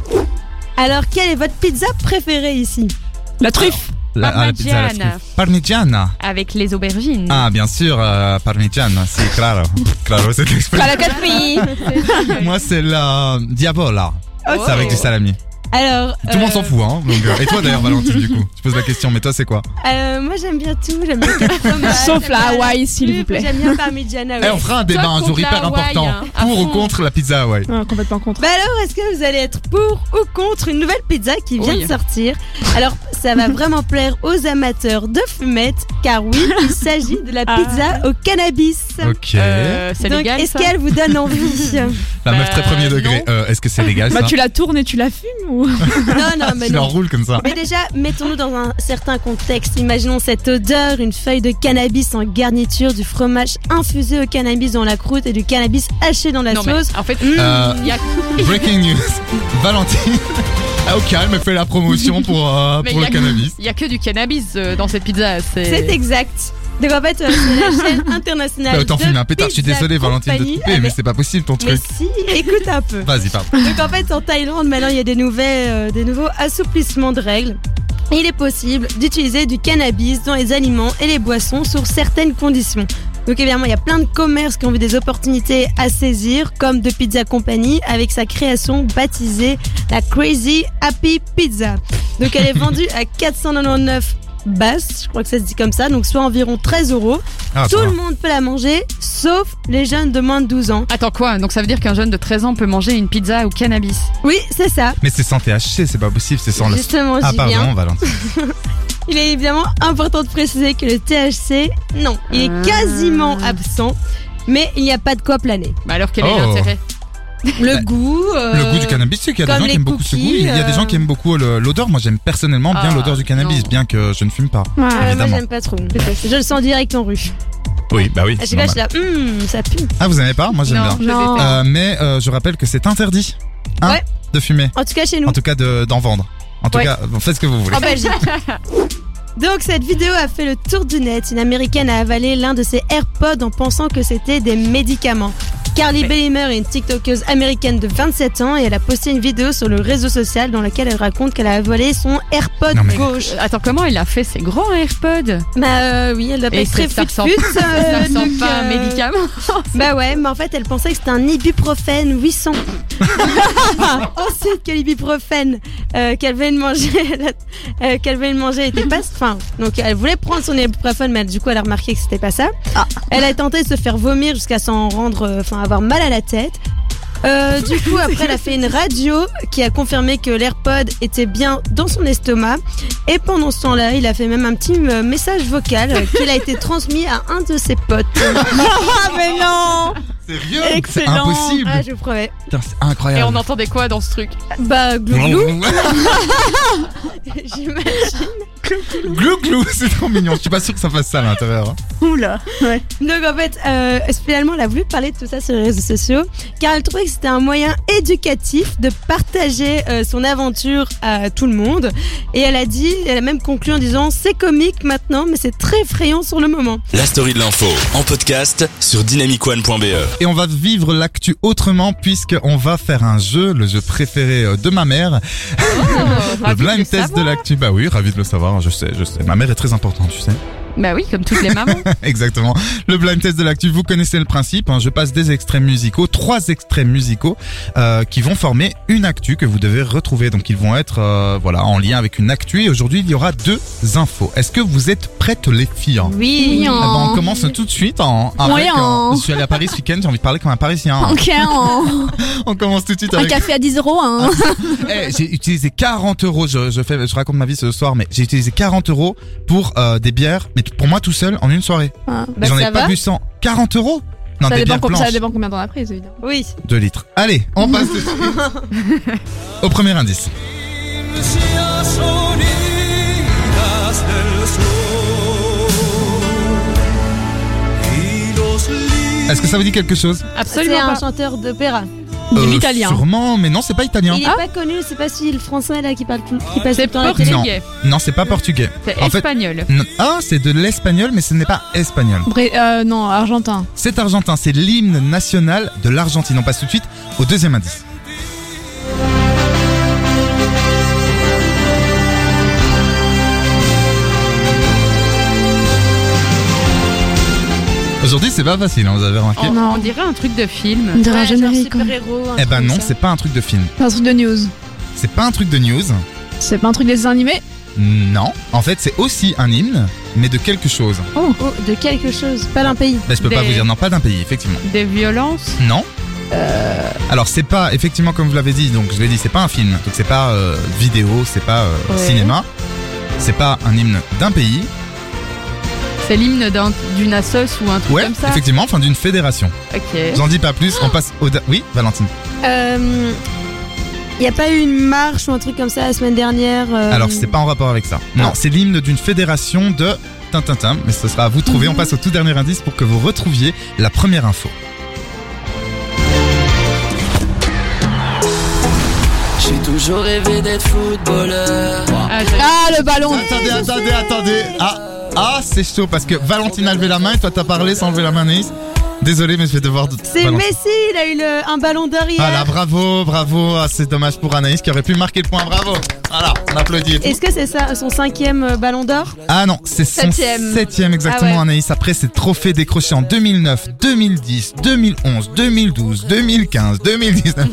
Alors quelle est votre pizza préférée ici? La truffe. La, ah, la pizza à la Parmigiana. truffe. Parmigiana. Avec les aubergines. Ah, bien sûr, euh, Parmigiana, si, claro. Claro, c'est l'expression. La café. Moi, c'est la Diavola. Oh. C'est avec du salami. Alors Tout le monde euh, s'en fout, hein. Donc, euh, et toi d'ailleurs, Valentine, du coup Tu poses la question, mais toi, c'est quoi? Euh, Moi j'aime bien tout, j'aime bien le fromage, Sauf la Hawaï, s'il vous plaît. J'aime bien Parmigiana. Eh, ouais. on fera un débat un jour hyper important. hein, Pour ou contre la pizza Hawaii Ah, complètement contre. Bah alors, est-ce que vous allez être pour ou contre une nouvelle pizza qui vient Oui. de sortir? Alors, ça va vraiment plaire aux amateurs de fumettes, car oui, il s'agit de la Ah. pizza au cannabis. Ok. Euh, c'est Donc, légal est-ce ça? qu'elle vous donne envie? La meuf très premier degré. Euh, Est-ce que c'est légal Bah ça? tu la tournes et tu la fumes ou Non, non, mais Tu non. comme ça. Mais déjà, mettons-nous dans un certain contexte. Imaginons cette odeur, une feuille de cannabis en garniture, du fromage infusé au cannabis dans la croûte et du cannabis haché dans la Non, mais sauce. en fait, Euh, il y a, Breaking news. Valentine, ah, au calme, elle fait la promotion pour, euh, pour le a- cannabis. il y a que du cannabis euh, dans cette pizza. C'est C'est exact. Donc en fait, euh, c'est la chaîne internationale. Bah, de fumer un pétard, je suis Pizza désolé Valentine de te couper, mais c'est pas possible ton Mais truc. si, écoute un peu. Vas-y, parle. Donc en fait, en Thaïlande, maintenant, il y a des, nouvelles, euh, des nouveaux assouplissements de règles. Il est possible d'utiliser du cannabis dans les aliments et les boissons sur certaines conditions. Donc évidemment, il y a plein de commerces qui ont vu des opportunités à saisir, comme de Pizza Company avec sa création baptisée la Crazy Happy Pizza. Donc elle est vendue à 499 basses, je crois que ça se dit comme ça, donc soit environ 13 euros. Ah, Tout le monde peut la manger, sauf les jeunes de moins de 12 ans. Attends quoi Donc ça veut dire qu'un jeune de 13 ans peut manger une pizza au cannabis Oui, c'est ça. Mais c'est sans THC, c'est pas possible, c'est sans le. Justement, Ah, j'y viens. pardon, Valentine. Il est évidemment important de préciser que le THC, non, il est Ah. quasiment absent, mais il n'y a pas de quoi planer. Bah alors quel est Oh. l'intérêt Le Bah, goût. euh, Le goût du cannabis, c'est qu'il y a des gens qui aiment beaucoup ce goût. Il y a des euh, gens qui aiment beaucoup le- l'odeur. Moi, j'aime personnellement bien Ah, l'odeur du cannabis, non. bien que je ne fume pas. euh, moi, évidemment. j'aime pas trop. Je le sens direct en rue. Oui, bah oui. Fois, je normal. suis là, hum, ça pue. Ah, vous aimez pas? Moi, j'aime Non, bien. je Non. Euh, mais euh, je rappelle que c'est interdit hein, Ouais. de fumer. En tout cas, chez nous. En tout cas, de- d'en vendre. En tout Ouais. cas, faites ce que vous voulez. En Belgique. Donc cette vidéo a fait le tour du net. Une américaine a avalé l'un de ses AirPods en pensant que c'était des médicaments. Carly Bellimer est une TikTokeuse américaine de 27 ans et elle a posté une vidéo sur le réseau social dans laquelle elle raconte qu'elle a avalé son AirPod Non, mais- gauche. Euh, Attends, comment elle a fait ses grands AirPods? Bah euh, oui, elle doit pas être très c'est- ça euh, donc, pas à un euh, médicament Bah ouais, mais en fait elle pensait que c'était un ibuprofène 800. Ensuite que l'ibuprofène euh, qu'elle venait de manger, euh, qu'elle venait de manger était pas, enfin, donc elle voulait prendre son ibuprofène, mais du coup elle a remarqué que c'était pas ça. Elle a tenté de se faire vomir jusqu'à s'en rendre, euh, enfin avoir mal à la tête. Euh, du coup, après, elle a fait une radio qui a confirmé que l'AirPod était bien dans son estomac. Et pendant ce temps-là, il a fait même un petit euh, message vocal qu'il a été transmis à un de ses potes. Ah mais non Sérieux C'est Excellent. impossible. Ah, je vous promets. Putain, c'est Et incroyable. on entendait quoi dans ce truc? Bah, glouglou, j'imagine. Glou glou, c'est trop mignon. Je suis pas sûr que ça fasse ça à l'intérieur. hein. Oula Ouais. Donc en fait, euh, finalement, elle a voulu parler de tout ça sur les réseaux sociaux, car elle trouvait que c'était un moyen éducatif de partager euh, son aventure à tout le monde. Et elle a dit, elle a même conclu en disant, c'est comique maintenant, mais c'est très effrayant sur le moment. La story de l'info en podcast sur dynamicone.be. Et on va vivre l'actu autrement puisque on va faire un jeu, le jeu préféré euh, de ma mère. le ravi de blind le test de l'actu. Bah oui, ravi de le savoir. Je sais, je sais. Ma mère est très importante, tu sais. Bah oui, comme toutes les mamans. Exactement. Le blind test de l'actu, vous connaissez le principe. hein. Je passe des extraits musicaux, trois extraits musicaux euh, qui vont former une actu que vous devez retrouver. Donc ils vont être euh, voilà en lien avec une actu. Et aujourd'hui, il y aura deux infos. Est-ce que vous êtes prêtes les filles hein? Oui. Ah bah, on commence tout de suite en, avec, Oui, euh, Je suis allé à Paris ce week-end, j'ai envie de parler comme un Parisien. Ok, en- On commence tout de suite un avec. café à 10 euros. Hein. Eh, j'ai utilisé 40 euros. Je, je fais, je raconte ma vie ce soir, mais j'ai utilisé 40 euros pour euh, des bières, mais pour moi tout seul en une soirée. Ah. Et J'en ai pas va bu 100. 40 euros Non, ça, des dépend ça dépend combien t'en as pris, évidemment. Oui. 2 litres. Allez, on passe tout de suite au premier indice. Est-ce que ça vous dit quelque chose? C'est Absolument un pas. chanteur d'opéra. Euh, l'italien. Sûrement, mais non, c'est pas italien. Il est pas connu, c'est pas celui le français là qui parle tout, qui passe tout le temps à la télé. portugais. Non, c'est pas portugais. C'est En fait- espagnol. Non. Ah, c'est de l'espagnol, mais ce n'est pas espagnol. Bré- euh, non, argentin. C'est argentin, c'est l'hymne national de l'Argentine. On passe tout de suite au deuxième indice. Aujourd'hui, c'est pas facile, hein, vous avez remarqué. On, Non. on dirait un truc de film. On dirait un générique. quoi. super-héros. un Eh ben truc non, comme ça. c'est pas un truc de film. C'est un truc de news. C'est pas un truc de news. C'est pas un truc des dessins animés Non. En fait, c'est aussi un hymne, mais de quelque chose. Oh, de quelque chose, pas d'un pays. Ben, je peux pas Des- vous dire, non, pas d'un pays, effectivement. Des violences? Non. Euh. Alors c'est pas effectivement comme vous l'avez dit, donc je l'ai dit, c'est pas un film, donc c'est pas euh, vidéo, c'est pas euh, Ouais. cinéma, c'est pas un hymne d'un pays, C'est l'hymne d'un- d'une assos ou un truc ouais, comme ça. effectivement, enfin d'une fédération. Ok. J'en dis pas plus, on passe au oui, Valentine. Euh, y a pas eu une marche ou un truc comme ça la semaine dernière euh, Alors c'est pas en rapport avec ça. Non, c'est l'hymne d'une fédération de Tintintin, mais ce sera à vous de trouver. On passe au tout dernier indice pour que vous retrouviez la première info. J'ai toujours rêvé d'être footballeur. Ah, Ah, le ballon Attendez, attendez, attendez. Ah, ah, c'est chaud parce que Valentine a levé la main et toi t'as parlé sans lever la main, Naïs. Désolé, mais je vais devoir. C'est. Messi, il a eu le- un ballon d'or hier. Voilà, bravo, bravo. Ah, c'est dommage pour Anaïs qui aurait pu marquer le point. Bravo. Voilà, on applaudit. Est-ce que c'est ça son cinquième euh, ballon d'or? Ah non, c'est son Septième. septième exactement Ah ouais. Anaïs. Après ces trophées décrochés en 2009, 2010, 2011, 2012, 2015, 2019.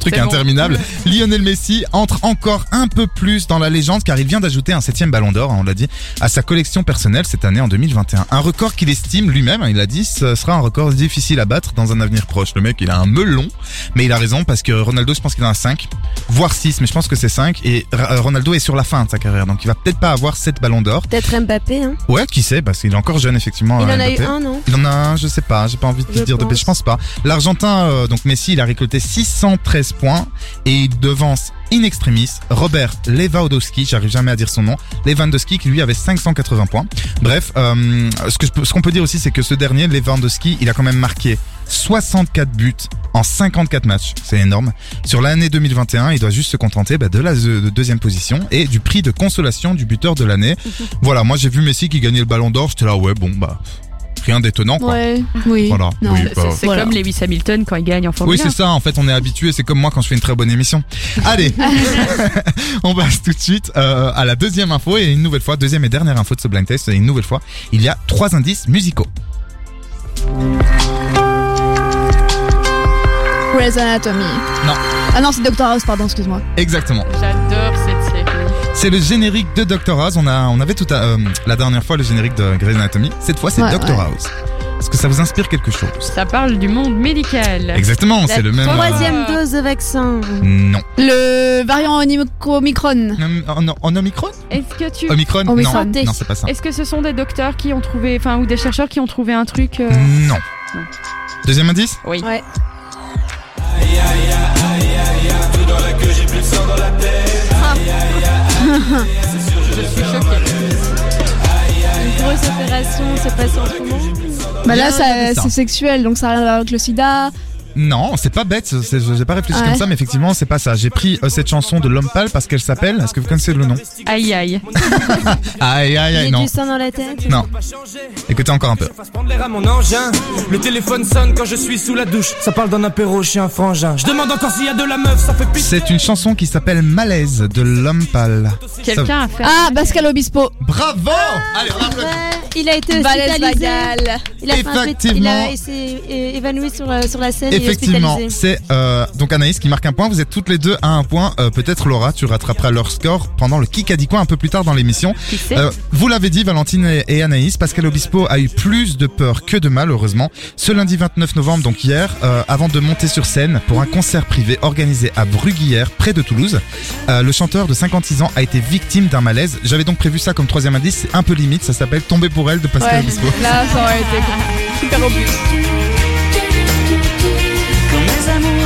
Truc bon. interminable. Lionel Messi entre encore un peu plus dans la légende car il vient d'ajouter un septième ballon d'or, hein, on l'a dit, à sa collection personnelle cette année en 2021. Un record qu'il estime lui-même, hein, il a dit, ce sera un record difficile à battre dans un avenir proche. Le mec, il a un melon, mais il a raison parce que Ronaldo, je pense qu'il en a 5, voire 6, mais je pense que c'est 5 et Ronaldo est sur la fin de sa carrière, donc il va peut-être pas avoir 7 ballons d'or. Peut-être Mbappé, hein. Ouais, qui sait, parce qu'il est encore jeune effectivement. Il euh, en a eu un, non? Il en a un, je sais pas, j'ai pas envie de Je dire de bêtises, je pense pas. L'Argentin, euh, donc Messi, il a récolté 613 points et il devance in extremis Robert Lewandowski, j'arrive jamais à dire son nom, Lewandowski qui lui avait 580 points. Bref, euh, ce peux- ce qu'on peut dire aussi, c'est que ce dernier, Lewandowski, il a quand même marqué 64 buts en 54 matchs, c'est énorme. Sur l'année 2021, il doit juste se contenter bah, de la de deuxième position et du prix de consolation du buteur de l'année. voilà, moi j'ai vu Messi qui gagnait le Ballon d'Or, j'étais là ouais bon bah rien d'étonnant quoi. Ouais, oui. Voilà. Oui, C'est- bah, Voilà. comme Lewis Hamilton quand il gagne en Formule oui, c'est ça. En fait, on est habitué. C'est comme moi quand je fais une très bonne émission. Allez, on passe tout de suite euh, à la deuxième info et une nouvelle fois, deuxième et dernière info de ce blind test. Et une nouvelle fois, il y a trois indices musicaux. Grey's Anatomy. Non. Ah non, c'est Doctor House, pardon, excuse-moi. Exactement. J'adore cette série. C'est le générique de Doctor House. On a, on avait tout à, euh, la dernière fois le générique de Grey's Anatomy. Cette fois, c'est Ouais, Doctor ouais. House. Est-ce que ça vous inspire quelque chose? Ça parle du monde médical. Exactement, c'est le même. euh, Troisième dose de vaccin. Non. Le variant Omicron. En, en- en Omicron? Est-ce que tu Omicron? Omicron. Non, non, c'est pas ça. Est-ce que ce sont des docteurs qui ont trouvé, enfin, ou des chercheurs qui ont trouvé un truc euh, Non. Non. Deuxième indice? Oui. Ouais. Une grosse opération, c'est passé en ce moment. Bah là, a c'est sexuel, donc ça voir avec le sida. Non, c'est pas bête, j'ai pas réfléchi Ouais. comme ça, mais effectivement, c'est pas ça. J'ai pris euh, cette chanson de L'Homme Pâle parce qu'elle s'appelle, est-ce que vous connaissez le nom Aïe aïe. Aïe, aïe, aïe, a non. du sang dans la tête? Non. Écoutez encore un peu. Le téléphone sonne quand je suis sous la douche. Ça parle d'un apéro chez un frangin. Je demande encore s'il y a de la meuf, ça fait. C'est une chanson qui s'appelle Malaise de L'Homme Pâle. Quelqu'un a fait. Ah, Pascal Obispo. Bravo Allez, on applaudit. Ouais, il a été hospitalisé. Il a fait un il, a, il s'est évanoui sur, euh, sur la scène Effectivement, c'est euh, donc Anaïs qui marque un point. Vous êtes toutes les deux à un point. Euh, Peut-être Laura, tu rattraperas leur score pendant le kick a dit quoi un peu plus tard dans l'émission. Euh, vous l'avez dit, Valentine et, Anaïs, Pascal Obispo a eu plus de peur que de mal, heureusement. Ce lundi 29 novembre, donc hier, avant de monter sur scène pour un concert privé organisé à Bruguière, près de Toulouse, le chanteur de 56 ans a été victime d'un malaise. J'avais donc prévu ça comme troisième indice, c'est un peu limite, ça s'appelle Tomber pour elle de Pascal Ouais, Obispo. là, ça aurait été super. Amours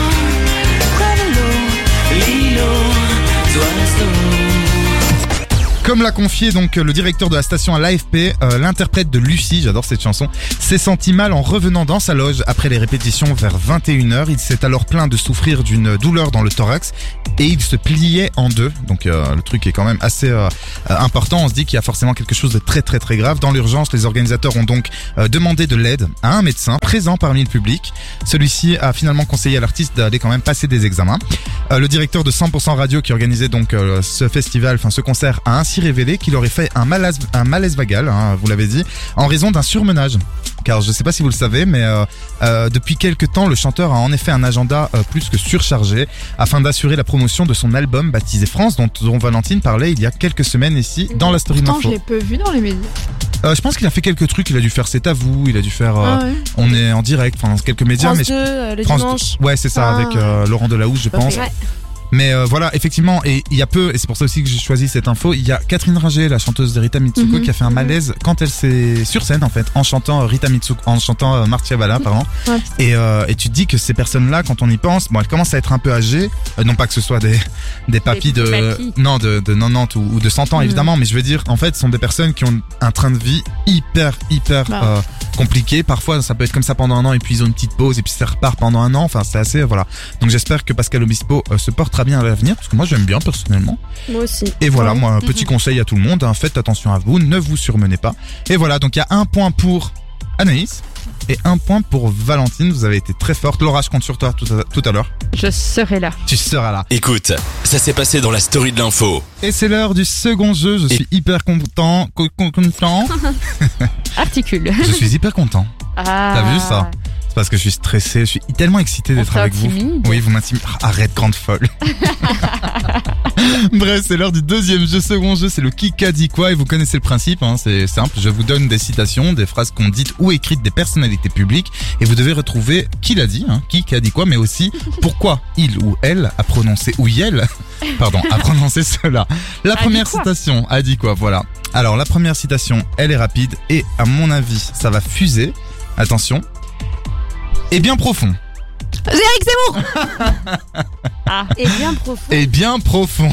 Comme l'a confié donc le directeur de la station à l'AFP, euh, l'interprète de Lucie, j'adore cette chanson, s'est senti mal en revenant dans sa loge après les répétitions vers 21h. Il s'est alors plaint de souffrir d'une douleur dans le thorax et il se pliait en deux. Donc euh, le truc est quand même assez euh, euh, important. On se dit qu'il y a forcément quelque chose de très très très grave. Dans l'urgence, les organisateurs ont donc euh, demandé de l'aide à un médecin présent parmi le public. Celui-ci a finalement conseillé à l'artiste d'aller quand même passer des examens. Euh, le directeur de 100% Radio qui organisait donc euh, ce festival, enfin ce concert, a ainsi révélé qu'il aurait fait un malaise, un malaise vagal, hein, vous l'avez dit, en raison d'un surmenage. Car je ne sais pas si vous le savez, mais euh, euh, depuis quelques temps, le chanteur a en effet un agenda euh, plus que surchargé afin d'assurer la promotion de son album baptisé France, dont, dont Valentine parlait il y a quelques semaines ici dans la story Pourtant, je l'ai peu vu dans les médias. Euh, je pense qu'il a fait quelques trucs. Il a dû faire C'est à vous, il a dû faire. euh, Ah ouais. On est en direct, enfin dans quelques médias, France mais 2, euh, le France- dimanche. Ouais, c'est ça, Ah. avec euh, Laurent Delahousse, je pense. Ouais. Mais euh, voilà, effectivement, et il y a peu, et c'est pour ça aussi que j'ai choisi cette info, il y a Catherine Ringer, la chanteuse de Rita Mitsuko, Mhm. qui a fait un malaise quand elle s'est sur scène, en fait, en chantant euh, Rita Mitsuko, en chantant euh, Marcia Bala, pardon. Ouais. Et, euh, et tu te dis que ces personnes-là, quand on y pense, bon, elles commencent à être un peu âgées, euh, non pas que ce soit des, des papis de, non, de, de 90 ou, ou de 100 ans, Mhm. évidemment, mais je veux dire, en fait, ce sont des personnes qui ont un train de vie hyper, hyper Bah. euh, compliqué. Parfois, ça peut être comme ça pendant un an, et puis ils ont une petite pause, et puis ça repart pendant un an. Enfin, c'est assez, voilà. Donc j'espère que Pascal Obispo euh, se portera bien à l'avenir, parce que moi j'aime bien personnellement. Moi aussi. Et voilà, Ouais. moi, un petit conseil à tout le monde, hein, faites attention à vous, ne vous surmenez pas. Et voilà, donc il y a un point pour Anaïs et un point pour Valentine. Vous avez été très forte. Laura, je compte sur toi tout à, tout à l'heure. Je serai là. Tu seras là. Écoute, ça s'est passé dans la story de l'info. Et c'est l'heure du second jeu. Je suis hyper content. co- co- content. Articule. je suis hyper content. Ah. T'as vu ça? Parce que je suis stressé. Je suis tellement excité d'être avec vous. Oui, vous m'intimidez. Ah, Arrête, grande folle. Bref, c'est l'heure du deuxième jeu. Second jeu, c'est le qui a dit quoi. Et vous connaissez le principe, hein, c'est simple. Je vous donne des citations, des phrases qu'on dites ou écrites des personnalités publiques. Et vous devez retrouver qui l'a dit, hein, qui a dit quoi, mais aussi pourquoi il ou elle a prononcé ou elle, pardon, a prononcé cela. La A première citation a dit quoi, voilà. Alors, la première citation, elle est rapide et à mon avis, ça va fuser. Attention. Et bien profond. Eric Zemmour Et bien profond. Et bien profond.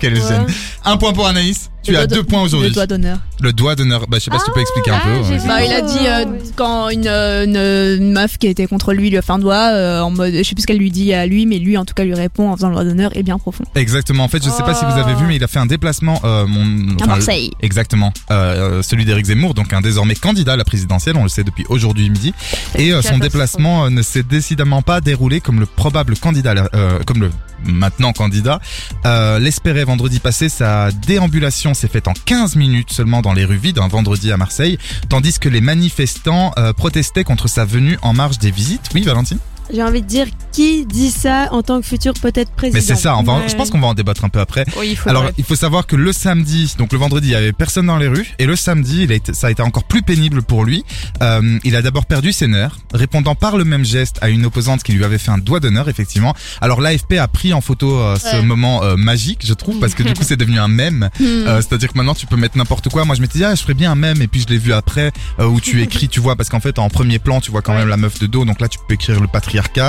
Quelle Pourquoi gêne. Un point pour Anaïs. Tu as deux de- points aujourd'hui. Le doigt d'honneur. Le doigt d'honneur. Bah, je sais pas si tu peux expliquer un ah, peu. ouais. Bah, il a dit euh, quand une, euh, une, une meuf qui était contre lui lui a fait un doigt euh, en mode je sais plus ce qu'elle lui dit à lui mais lui en tout cas lui répond en faisant le doigt d'honneur et bien profond. Exactement. En fait, je sais pas si vous avez vu, mais il a fait un déplacement. Euh, mon, À enfin, Marseille. Exactement. Euh, celui d'Éric Zemmour, donc un désormais candidat à la présidentielle, on le sait depuis aujourd'hui midi. Et euh, son catastrophe. déplacement euh, ne s'est décidément pas déroulé comme le probable candidat, euh, comme le maintenant candidat, euh, l'espérait vendredi passé. Sa déambulation s'est faite en 15 minutes seulement dans les rues vides, un vendredi à Marseille, tandis que les manifestants euh, protestaient contre sa venue en marge des visites. Oui, Valentine? J'ai envie de dire qui dit ça en tant que futur peut-être président? Mais c'est ça, on va Ouais. je pense qu'on va en débattre un peu après. Oui, il faut. Alors, il faut savoir que le samedi, donc le vendredi, il y avait personne dans les rues, et le samedi, il a été, ça a été encore plus pénible pour lui. Euh, il a d'abord perdu ses nerfs, répondant par le même geste à une opposante qui lui avait fait un doigt d'honneur, effectivement. Alors l'AFP a pris en photo euh, ce Ouais. moment euh, magique, je trouve, parce que du coup, c'est devenu un mème. Euh, C'est-à-dire que maintenant, tu peux mettre n'importe quoi. Moi, je m'étais dit, ah, je ferais bien un mème, et puis je l'ai vu après, euh, où tu écris, tu vois, parce qu'en fait, en premier plan, tu vois quand même la meuf de dos, donc là, tu peux écrire le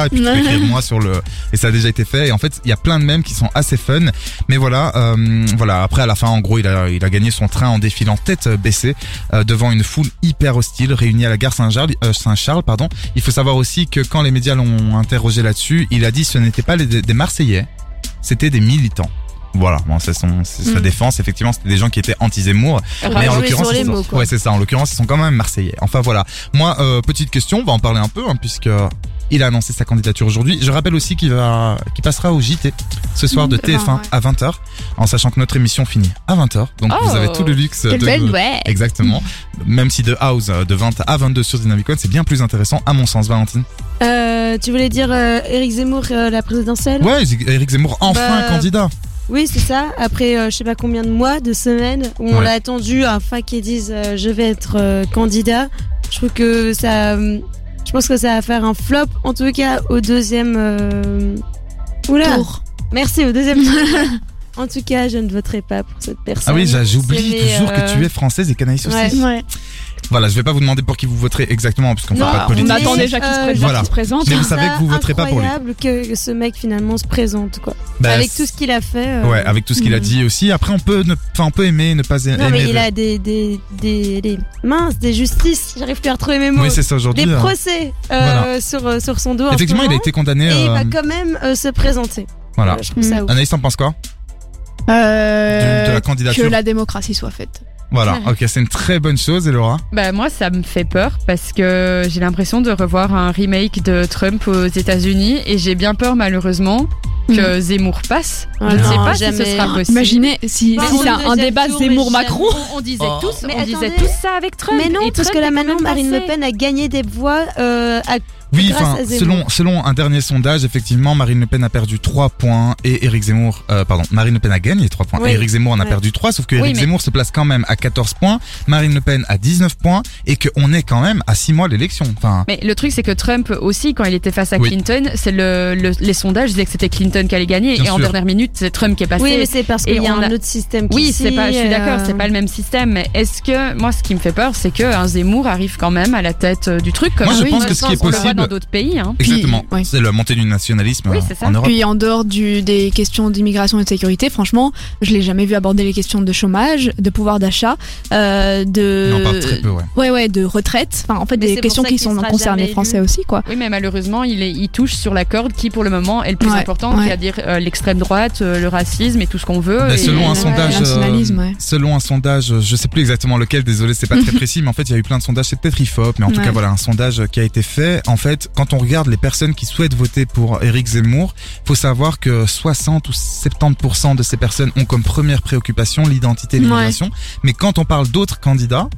et puis tu peux écrire moi sur le et ça a déjà été fait. Et en fait il y a plein de mèmes qui sont assez fun. Mais voilà euh, voilà après à la fin en gros il a il a gagné son train en défilant tête baissée euh, devant une foule hyper hostile réunie à la gare Saint-Charles euh, Saint-Charles pardon. Il faut savoir aussi que quand les médias l'ont interrogé là-dessus il a dit ce n'était pas les- des Marseillais c'était des militants voilà, bon, c'est son, c'est sa Mm. défense. Effectivement, c'était des gens qui étaient anti-Zemmour. Mais en l'occurrence, ils sont- mots, quoi. ouais, c'est ça. En l'occurrence, ils sont quand même marseillais. Enfin voilà. Moi, euh, petite question, on va en parler un peu, hein, puisque il a annoncé sa candidature aujourd'hui. Je rappelle aussi qu'il va, qu'il passera au JT ce soir de Mmh, TF1 ouais. à 20h, en sachant que notre émission finit à 20h. Donc Oh. vous avez tout le luxe Quelle de belle. Exactement. Même si de House euh, de 20 à 22 sur Dynamic One, c'est bien plus intéressant à mon sens, Valentine. Euh, tu voulais dire euh, Eric Zemmour, euh, la présidentielle? Ouais, Eric Zemmour enfin Bah, candidat. Oui, c'est ça. Après, euh, je sais pas combien de mois, de semaines, où on Ouais. l'a attendu afin qu'ils disent euh, je vais être euh, candidat. Je trouve que ça, euh, je pense que ça va faire un flop, en tout cas au deuxième. euh, Oula. Tour. Merci au deuxième. tour. en tout cas, je ne voterai pas pour cette personne. Ah oui, j'oublie toujours euh, que tu es française et canaïs aussi. Ouais. Ouais. Voilà, je vais pas vous demander pour qui vous voterez exactement, parce qu'on fait pas de on politique. attend Mais, déjà qu'il se euh, présente. Voilà. qu'il se présente. Mais vous savez que vous ça voterez pas pour lui. incroyable que ce mec finalement se présente quoi. Bah, Avec tout ce qu'il a fait. euh, Ouais, avec tout ce qu'il a Mhm. dit aussi. Après, on peut, ne, enfin, on peut aimer, ne pas aimer. Non mais il a des des des, des minces, des justices. J'arrive plus à retrouver mes mots. Oui, c'est ça aujourd'hui. des euh. procès euh, sur euh, sur son dos. en ce Effectivement, il a été condamné. Et il va quand même euh, se présenter. Voilà. Euh, je trouve ça ouf. Anaïs, t'en penses quoi Euh, de, de la que candidature la démocratie soit faite. Voilà, ok, c'est une très bonne chose, et Laura? Bah moi ça me fait peur parce que j'ai l'impression de revoir un remake de Trump aux États-Unis et j'ai bien peur malheureusement que Zemmour passe. Ah je ne sais pas si jamais. ce sera possible. Imaginez si, si c'est un, débat Zemmour-Macron. On, on disait Oh. tous, Mais on disait tous ça avec Trump. Mais non, et parce Trump que là maintenant Marine Le. Pen a gagné des voix euh, à Oui, enfin, selon, selon un dernier sondage, effectivement, Marine Le Pen a perdu 3 points et Éric Zemmour, euh, pardon, Marine Le Pen a gagné 3 points Oui. et Éric Zemmour en a Ouais. perdu 3, sauf que Oui, Éric mais- Zemmour se place quand même à 14 points, Marine Le Pen à 19 points et qu'on est quand même à 6 mois de l'élection. Enfin, Mais le truc, c'est que Trump aussi, quand il était face à Oui. Clinton, c'est le, le- les sondages disaient que c'était Clinton qui allait gagner, Bien et en dernière minute, c'est Trump qui est passé. Oui, mais c'est parce qu'il y a un a- autre système. Oui, qu'ici, c'est pas, je suis d'accord, euh, c'est pas le même système, mais est-ce que, moi, ce qui me fait peur, c'est que un Zemmour arrive quand même à la tête euh, du truc, comme Moi, je oui, pense que ce qui est possible- dans d'autres pays, hein. exactement, oui. c'est la montée du nationalisme Oui, euh, c'est ça. en Europe. Puis en dehors du, des questions d'immigration et de sécurité, franchement, je l'ai jamais vu aborder les questions de chômage, de pouvoir d'achat, euh, de On en parle très peu, ouais. ouais ouais de retraite. Enfin en fait Mais c'est des questions qui sont concernées les Français aussi quoi. Oui, mais malheureusement, il, est, il touche sur la corde qui, pour le moment, est le plus Ouais, important, ouais. c'est-à-dire euh, l'extrême droite, euh, le racisme et tout ce qu'on veut. Bah, et- selon un sondage, euh, selon un sondage, je sais plus exactement lequel, désolé, c'est pas très précis, mais en fait, il y a eu plein de sondages, c'est peut-être IFOP, mais en tout cas, voilà, un sondage qui a été fait. En fait, quand on regarde les personnes qui souhaitent voter pour Éric Zemmour, faut savoir que 60 ou 70% de ces personnes ont comme première préoccupation l'identité et l'immigration. Mais quand on parle d'autres candidats,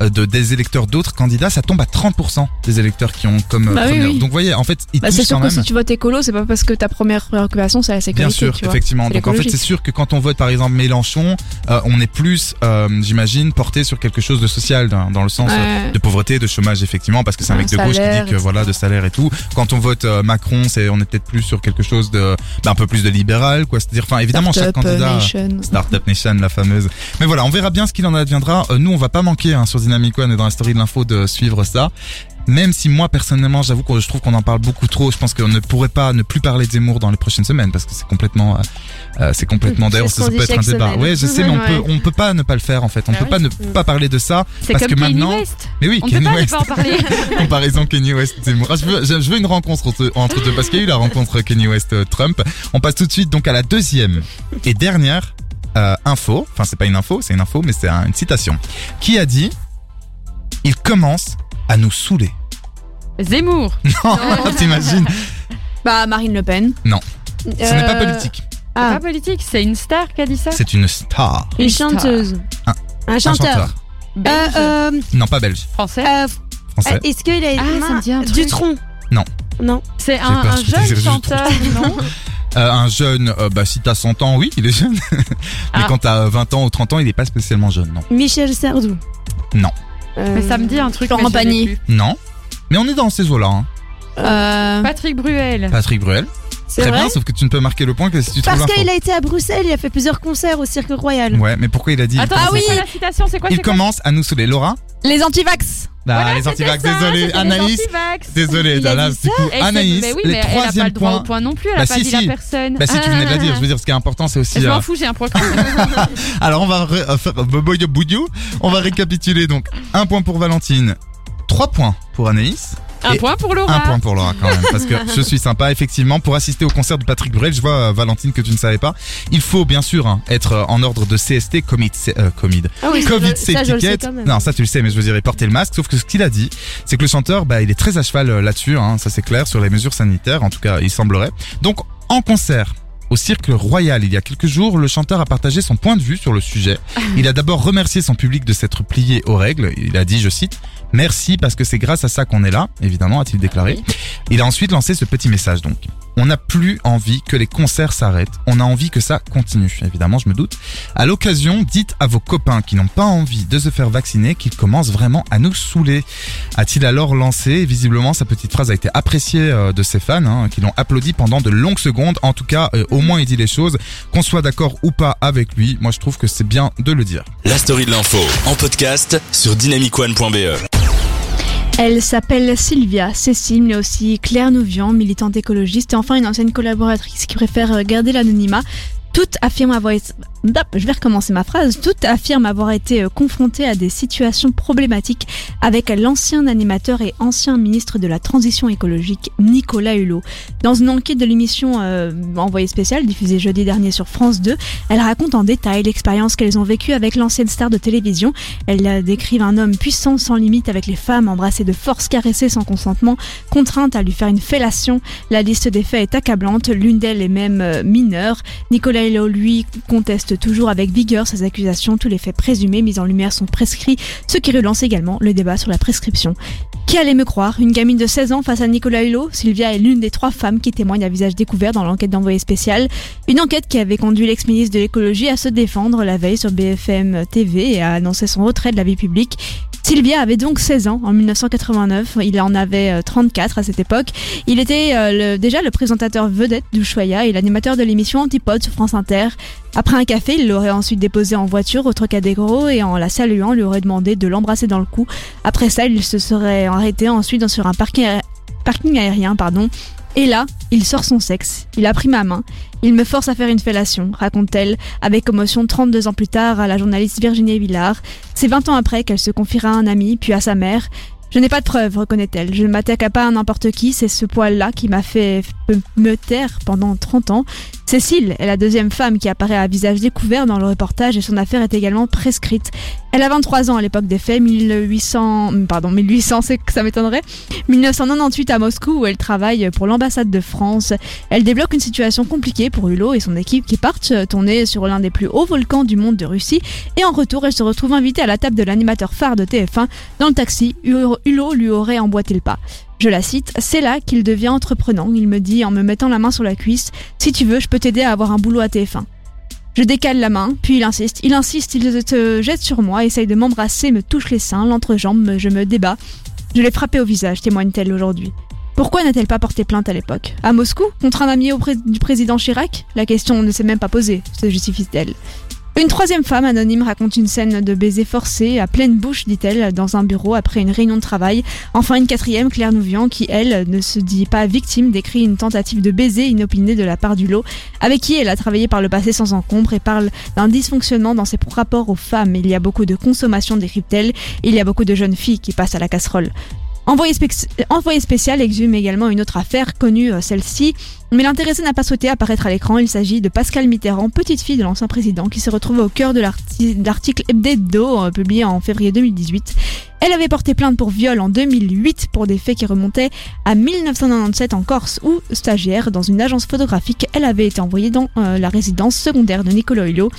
de, des électeurs d'autres candidats, ça tombe à 30% des électeurs qui ont comme euh, Bah oui, première. oui. Donc, vous voyez, en fait, ils Bah, c'est sûr quand que même. si tu votes écolo, c'est pas parce que ta première préoccupation c'est la sécurité. Bien sûr, effectivement. Donc en fait, c'est sûr que quand on vote par exemple Mélenchon, euh, on est plus, euh, j'imagine, porté sur quelque chose de social, dans, dans le sens euh, Ouais. de pauvreté, de chômage, effectivement, parce que c'est un mec de gauche qui dit que voilà, de salaire et tout. Quand on vote euh, Macron, c'est on est peut-être plus sur quelque chose de, d'un peu plus de libéral, quoi. C'est-à-dire, enfin, évidemment, chaque Startup candidat. Nation. Startup Nation, la fameuse. Mais voilà, on verra bien ce qu'il en adviendra. Euh, nous, on va pas manquer hein, sur Dynamic One et dans la story de l'info de suivre ça. Même si moi personnellement, j'avoue que je trouve qu'on en parle beaucoup trop. Je pense qu'on ne pourrait pas ne plus parler de Zemmour dans les prochaines semaines parce que c'est complètement, euh, euh, c'est complètement. D'ailleurs, ce ça, peut être un débat. semaine. Ouais, je sais, mais on peut, on peut pas ne pas le faire en fait. On Ah peut oui. pas ne pas parler de ça. Parce comme que maintenant- West. Mais oui, On peut pas ne West. pas en parler. Comparaison Kanye West Zemmour. Ah, je veux, je, je veux une rencontre entre, entre deux parce qu'il y a eu la rencontre Kanye West euh, Trump. On passe tout de suite donc à la deuxième et dernière euh, info. Enfin, c'est pas une info, c'est une info, mais c'est un- une citation. Qui a dit Il commence à nous saouler. Zemmour. Non, t'imagines Bah Marine Le Pen. Ce n'est pas Euh, politique. C'est Ah, pas politique, c'est une star qui a dit ça. C'est une star. une Une star. chanteuse. Un- Un Un chanteur. Belge, Euh, euh, Non, pas belge. français. euh, Français. Est-ce qu'il a Ah, ça me dit un truc. Dutron? Non. Non. C'est un, peur, un je vais dire jeune chanteur, non Euh, un jeune, euh, bah si t'as 100 ans, oui, il est jeune. mais Ah. quand t'as 20 ans ou 30 ans, il est pas spécialement jeune, non. Michel Sardou. Non. Euh, Mais ça me dit un truc. Florent mais je l'ai Pagny. plus. Non. Mais on est dans ces eaux-là. Hein. Euh, Patrick Bruel. Patrick Bruel. C'est Très vrai bien, sauf que tu ne peux marquer le point que si tu Parce trouves l'info. qu'il a été à Bruxelles, il a fait plusieurs concerts au Cirque Royal. Ouais, mais pourquoi il a dit Attends, ah oui, à- la citation, c'est quoi Il c'est quoi commence à nous saouler. Laura les antivax. Bah, Voilà, les c'était antivax, ça, désolé. c'était les Anaïs, antivax. désolé. Il a Là, dit du ça. coup, Et c'est- Anaïs, mais oui, les mais elle a pas troisième le droit points. au point non plus, elle Bah, a pas si, dit si. la personne. Bah si tu venais de la dire, je veux dire, ce qui est important, c'est aussi. Je euh, m'en fous, j'ai un même. Alors on va ré- euh, faire boboyo boudou. On va récapituler donc un point pour Valentine, trois points pour Anaïs. Un Et point pour Laura. Un point pour Laura quand même, parce que je suis sympa. Effectivement, pour assister au concert de Patrick Bruel, je vois euh, Valentine que tu ne savais pas. Il faut bien sûr hein, être euh, en ordre de CST, Covid, euh, Covid, Ah oui, ça, Covid je- ça, Safe je le sais Ticket. quand même. Non, ça tu le sais, mais je veux dire, porter le masque. Sauf que ce qu'il a dit, c'est que le chanteur, bah, il est très à cheval euh, là-dessus. Hein, ça c'est clair sur les mesures sanitaires. En tout cas, il semblerait. Donc, en concert. Au Cirque Royal, il y a quelques jours, le chanteur a partagé son point de vue sur le sujet. Il a d'abord remercié son public de s'être plié aux règles. Il a dit, je cite, Merci parce que c'est grâce à ça qu'on est là, évidemment, a-t-il déclaré. Il a ensuite lancé ce petit message donc. On n'a plus envie que les concerts s'arrêtent, on a envie que ça continue, évidemment, je me doute. À l'occasion, dites à vos copains qui n'ont pas envie de se faire vacciner qu'ils commencent vraiment à nous saouler. A-t-il alors lancé? Visiblement, sa petite phrase a été appréciée euh, de ses fans, hein, qui l'ont applaudi pendant de longues secondes. En tout cas, euh, au moins il dit les choses. Qu'on soit d'accord ou pas avec lui, moi je trouve que c'est bien de le dire. La story de l'info en podcast sur dynamicone.be. Elle s'appelle Sylvia, Cécile, mais aussi Claire Nouvian, militante écologiste, et enfin une ancienne collaboratrice qui préfère garder l'anonymat. Toutes affirment avoir Je vais recommencer ma phrase. Toutes affirment avoir été euh, confrontées à des situations problématiques avec l'ancien animateur et ancien ministre de la Transition écologique, Nicolas Hulot. Dans une enquête de l'émission euh, Envoyé spécial, diffusée jeudi dernier sur France 2, elle raconte en détail l'expérience qu'elles ont vécue avec l'ancienne star de télévision. Elles décrivent un homme puissant sans limite avec les femmes, embrassé de force, caressé sans consentement, contrainte à lui faire une fellation. La liste des faits est accablante, l'une d'elles est même euh, mineure. Nicolas Hulot, lui, conteste toujours avec vigueur ces accusations. Tous les faits présumés mis en lumière sont prescrits, ce qui relance également le débat sur la prescription. Qui allait me croire? Une gamine de 16 ans face à Nicolas Hulot? Sylvia est l'une des trois femmes qui témoignent à visage découvert dans l'enquête d'envoyé spécial. Une enquête qui avait conduit l'ex-ministre de l'écologie à se défendre la veille sur BFM TV et à annoncer son retrait de la vie publique. Sylvia avait donc 16 ans en 1989, il en avait euh, 34 à cette époque. Il était euh, déjà le présentateur vedette d'Ushuaïa et l'animateur de l'émission Antipode sur France Inter. Après un café, il l'aurait ensuite déposé en voiture au Trocadéro et en la saluant, lui aurait demandé de l'embrasser dans le cou. Après ça, il se serait arrêté ensuite sur un parking, parking aérien, pardon. Et là, il sort son sexe. Il a pris ma main. Il me force à faire une fellation, raconte-t-elle, avec commotion 32 ans plus tard à la journaliste Virginie Villard. C'est 20 ans après qu'elle se confiera à un ami, puis à sa mère. Je n'ai pas de preuves, reconnaît-elle. Je ne m'attaque pas à n'importe qui, c'est ce poil-là qui m'a fait me taire pendant 30 ans. Cécile est la deuxième femme qui apparaît à visage découvert dans le reportage et son affaire est également prescrite. Elle a 23 ans à l'époque des faits, 1800, pardon, 1800, c'est que ça m'étonnerait. 1998 à Moscou où elle travaille pour l'ambassade de France. Elle débloque une situation compliquée pour Hulot et son équipe qui partent tourner sur l'un des plus hauts volcans du monde de Russie et en retour elle se retrouve invitée à la table de l'animateur phare de TF1. Dans le taxi, Hulot lui aurait emboîté le pas. Je la cite, c'est là qu'il devient entreprenant. Il me dit en me mettant la main sur la cuisse, si tu veux, je peux t'aider à avoir un boulot à TF1. Je décale la main, puis il insiste, il insiste, il se jette sur moi, essaye de m'embrasser, me touche les seins, l'entrejambe, je me débat. Je l'ai frappé au visage, témoigne-t-elle aujourd'hui. Pourquoi n'a-t-elle pas porté plainte à l'époque? À Moscou? Contre un ami au pré- du président Chirac? La question ne s'est même pas posée, se justifie-t-elle. Une troisième femme anonyme raconte une scène de baiser forcé à pleine bouche, dit-elle, dans un bureau après une réunion de travail. Enfin, une quatrième, Claire Nouvian, qui, elle, ne se dit pas victime, décrit une tentative de baiser inopinée de la part du lot, avec qui elle a travaillé par le passé sans encombre et parle d'un dysfonctionnement dans ses rapports aux femmes. Il y a beaucoup de consommation, décrypte-t-elle. Il y a beaucoup de jeunes filles qui passent à la casserole. Envoyé, spécial exhume également une autre affaire connue, euh, celle-ci, mais l'intéressé n'a pas souhaité apparaître à l'écran. Il s'agit de Pascal Mitterrand, petite fille de l'ancien président, qui se retrouve au cœur de l'arti- l'article Hebdo euh, publié en février 2018. Elle avait porté plainte pour viol en 2008 pour des faits qui remontaient à 1997 en Corse où, stagiaire dans une agence photographique, elle avait été envoyée dans euh, la résidence secondaire de Nicolas Hulot.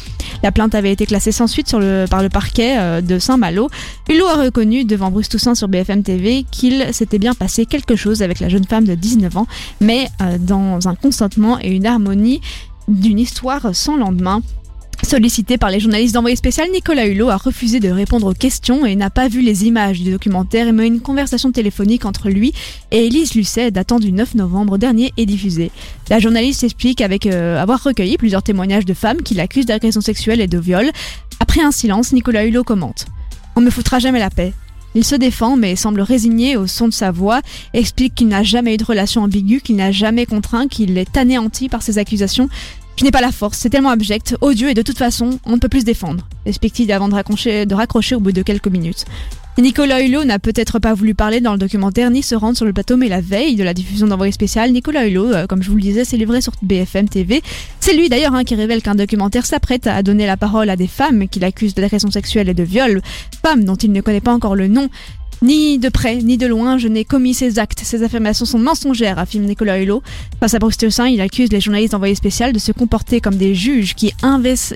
La plainte avait été classée sans suite par le parquet euh, de Saint-Malo. Hulot a reconnu devant Bruce Toussaint sur BFM TV qu'il s'était bien passé quelque chose avec la jeune femme de 19 ans, mais dans un consentement et une harmonie d'une histoire sans lendemain. Sollicité par les journalistes d'envoyé spécial, Nicolas Hulot a refusé de répondre aux questions et n'a pas vu les images du documentaire, mais une conversation téléphonique entre lui et Élise Lucet datant du 9 novembre dernier est diffusée. La journaliste explique avec euh, avoir recueilli plusieurs témoignages de femmes qui l'accusent d'agression sexuelle et de viol. Après un silence, Nicolas Hulot commente. On me foutra jamais la paix. Il se défend mais semble résigné au son de sa voix, explique qu'il n'a jamais eu de relation ambiguë, qu'il n'a jamais contraint, qu'il est anéanti par ces accusations. Je n'ai pas la force, c'est tellement abject, odieux et de toute façon, on ne peut plus se défendre. Explique-t-il avant de raccrocher, au bout de quelques minutes. Nicolas Hulot n'a peut-être pas voulu parler dans le documentaire ni se rendre sur le plateau, mais la veille de la diffusion d'envoyé spécial, Nicolas Hulot, euh, comme je vous le disais, s'est livré sur BFM TV. C'est lui d'ailleurs hein, qui révèle qu'un documentaire s'apprête à donner la parole à des femmes qu'il accuse d'agression sexuelle et de viol, femmes dont il ne connaît pas encore le nom. Ni de près, ni de loin, je n'ai commis ces actes. Ces affirmations sont mensongères, affirme Nicolas Hulot. Face à Bruce Toussaint, il accuse les journalistes envoyés spécial de se comporter comme des juges qui, inversent,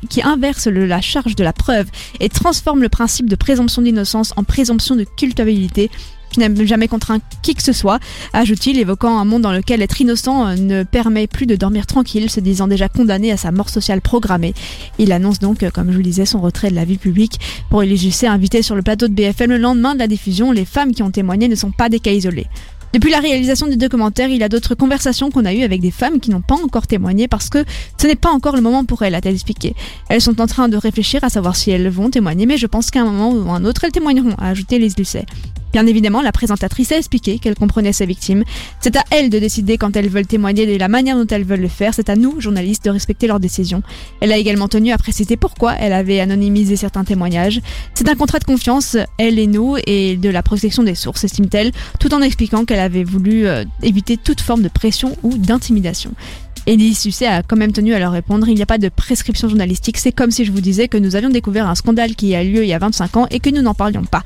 la charge de la preuve et transforment le principe de présomption d'innocence en présomption de culpabilité. Je n'ai jamais contraint qui que ce soit, ajoute-t-il, évoquant un monde dans lequel être innocent euh, ne permet plus de dormir tranquille, se disant déjà condamné à sa mort sociale programmée. Il annonce donc, euh, comme je vous le disais, son retrait de la vie publique. Pour Elie invité sur le plateau de BFM le lendemain de la diffusion, les femmes qui ont témoigné ne sont pas des cas isolés. Depuis la réalisation du documentaire, il y a d'autres conversations qu'on a eues avec des femmes qui n'ont pas encore témoigné parce que ce n'est pas encore le moment pour elles, a-t-elle expliqué. Elles sont en train de réfléchir à savoir si elles vont témoigner, mais je pense qu'à un moment ou à un autre, elles témoigneront, a ajouté Lise. Bien évidemment, la présentatrice a expliqué qu'elle comprenait ses victimes. C'est à elles de décider quand elles veulent témoigner de la manière dont elles veulent le faire. C'est à nous, journalistes, de respecter leurs décisions. Elle a également tenu à préciser pourquoi elle avait anonymisé certains témoignages. C'est un contrat de confiance, elle et nous, et de la protection des sources, estime-t-elle, tout en expliquant qu'elle avait voulu euh, éviter toute forme de pression ou d'intimidation. Elie Susset a quand même tenu à leur répondre, il n'y a pas de prescription journalistique, c'est comme si je vous disais que nous avions découvert un scandale qui a lieu il y a 25 ans et que nous n'en parlions pas.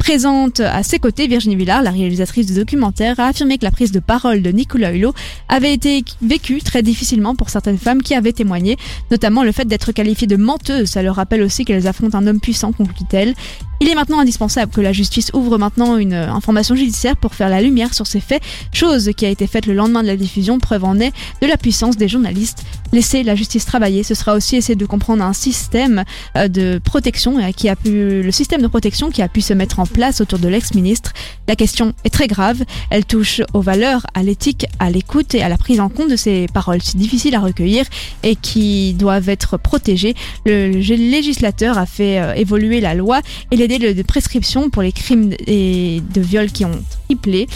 Présente à ses côtés, Virginie Villard, la réalisatrice du documentaire, a affirmé que la prise de parole de Nicolas Hulot avait été vécue très difficilement pour certaines femmes qui avaient témoigné, notamment le fait d'être qualifiée de menteuse. Ça leur rappelle aussi qu'elles affrontent un homme puissant, conclut-elle. Il est maintenant indispensable que la justice ouvre maintenant une euh, information judiciaire pour faire la lumière sur ces faits, chose qui a été faite le lendemain de la diffusion, preuve en est de la puissance des journalistes. Laisser la justice travailler, ce sera aussi essayer de comprendre un système euh, de protection euh, qui a pu, le système de protection qui a pu se mettre en place autour de l'ex-ministre. La question est très grave, elle touche aux valeurs, à l'éthique, à l'écoute et à la prise en compte de ces paroles si difficiles à recueillir et qui doivent être protégées. Le législateur a fait évoluer la loi et les délais de prescription pour les crimes et de viol qui ont triplé.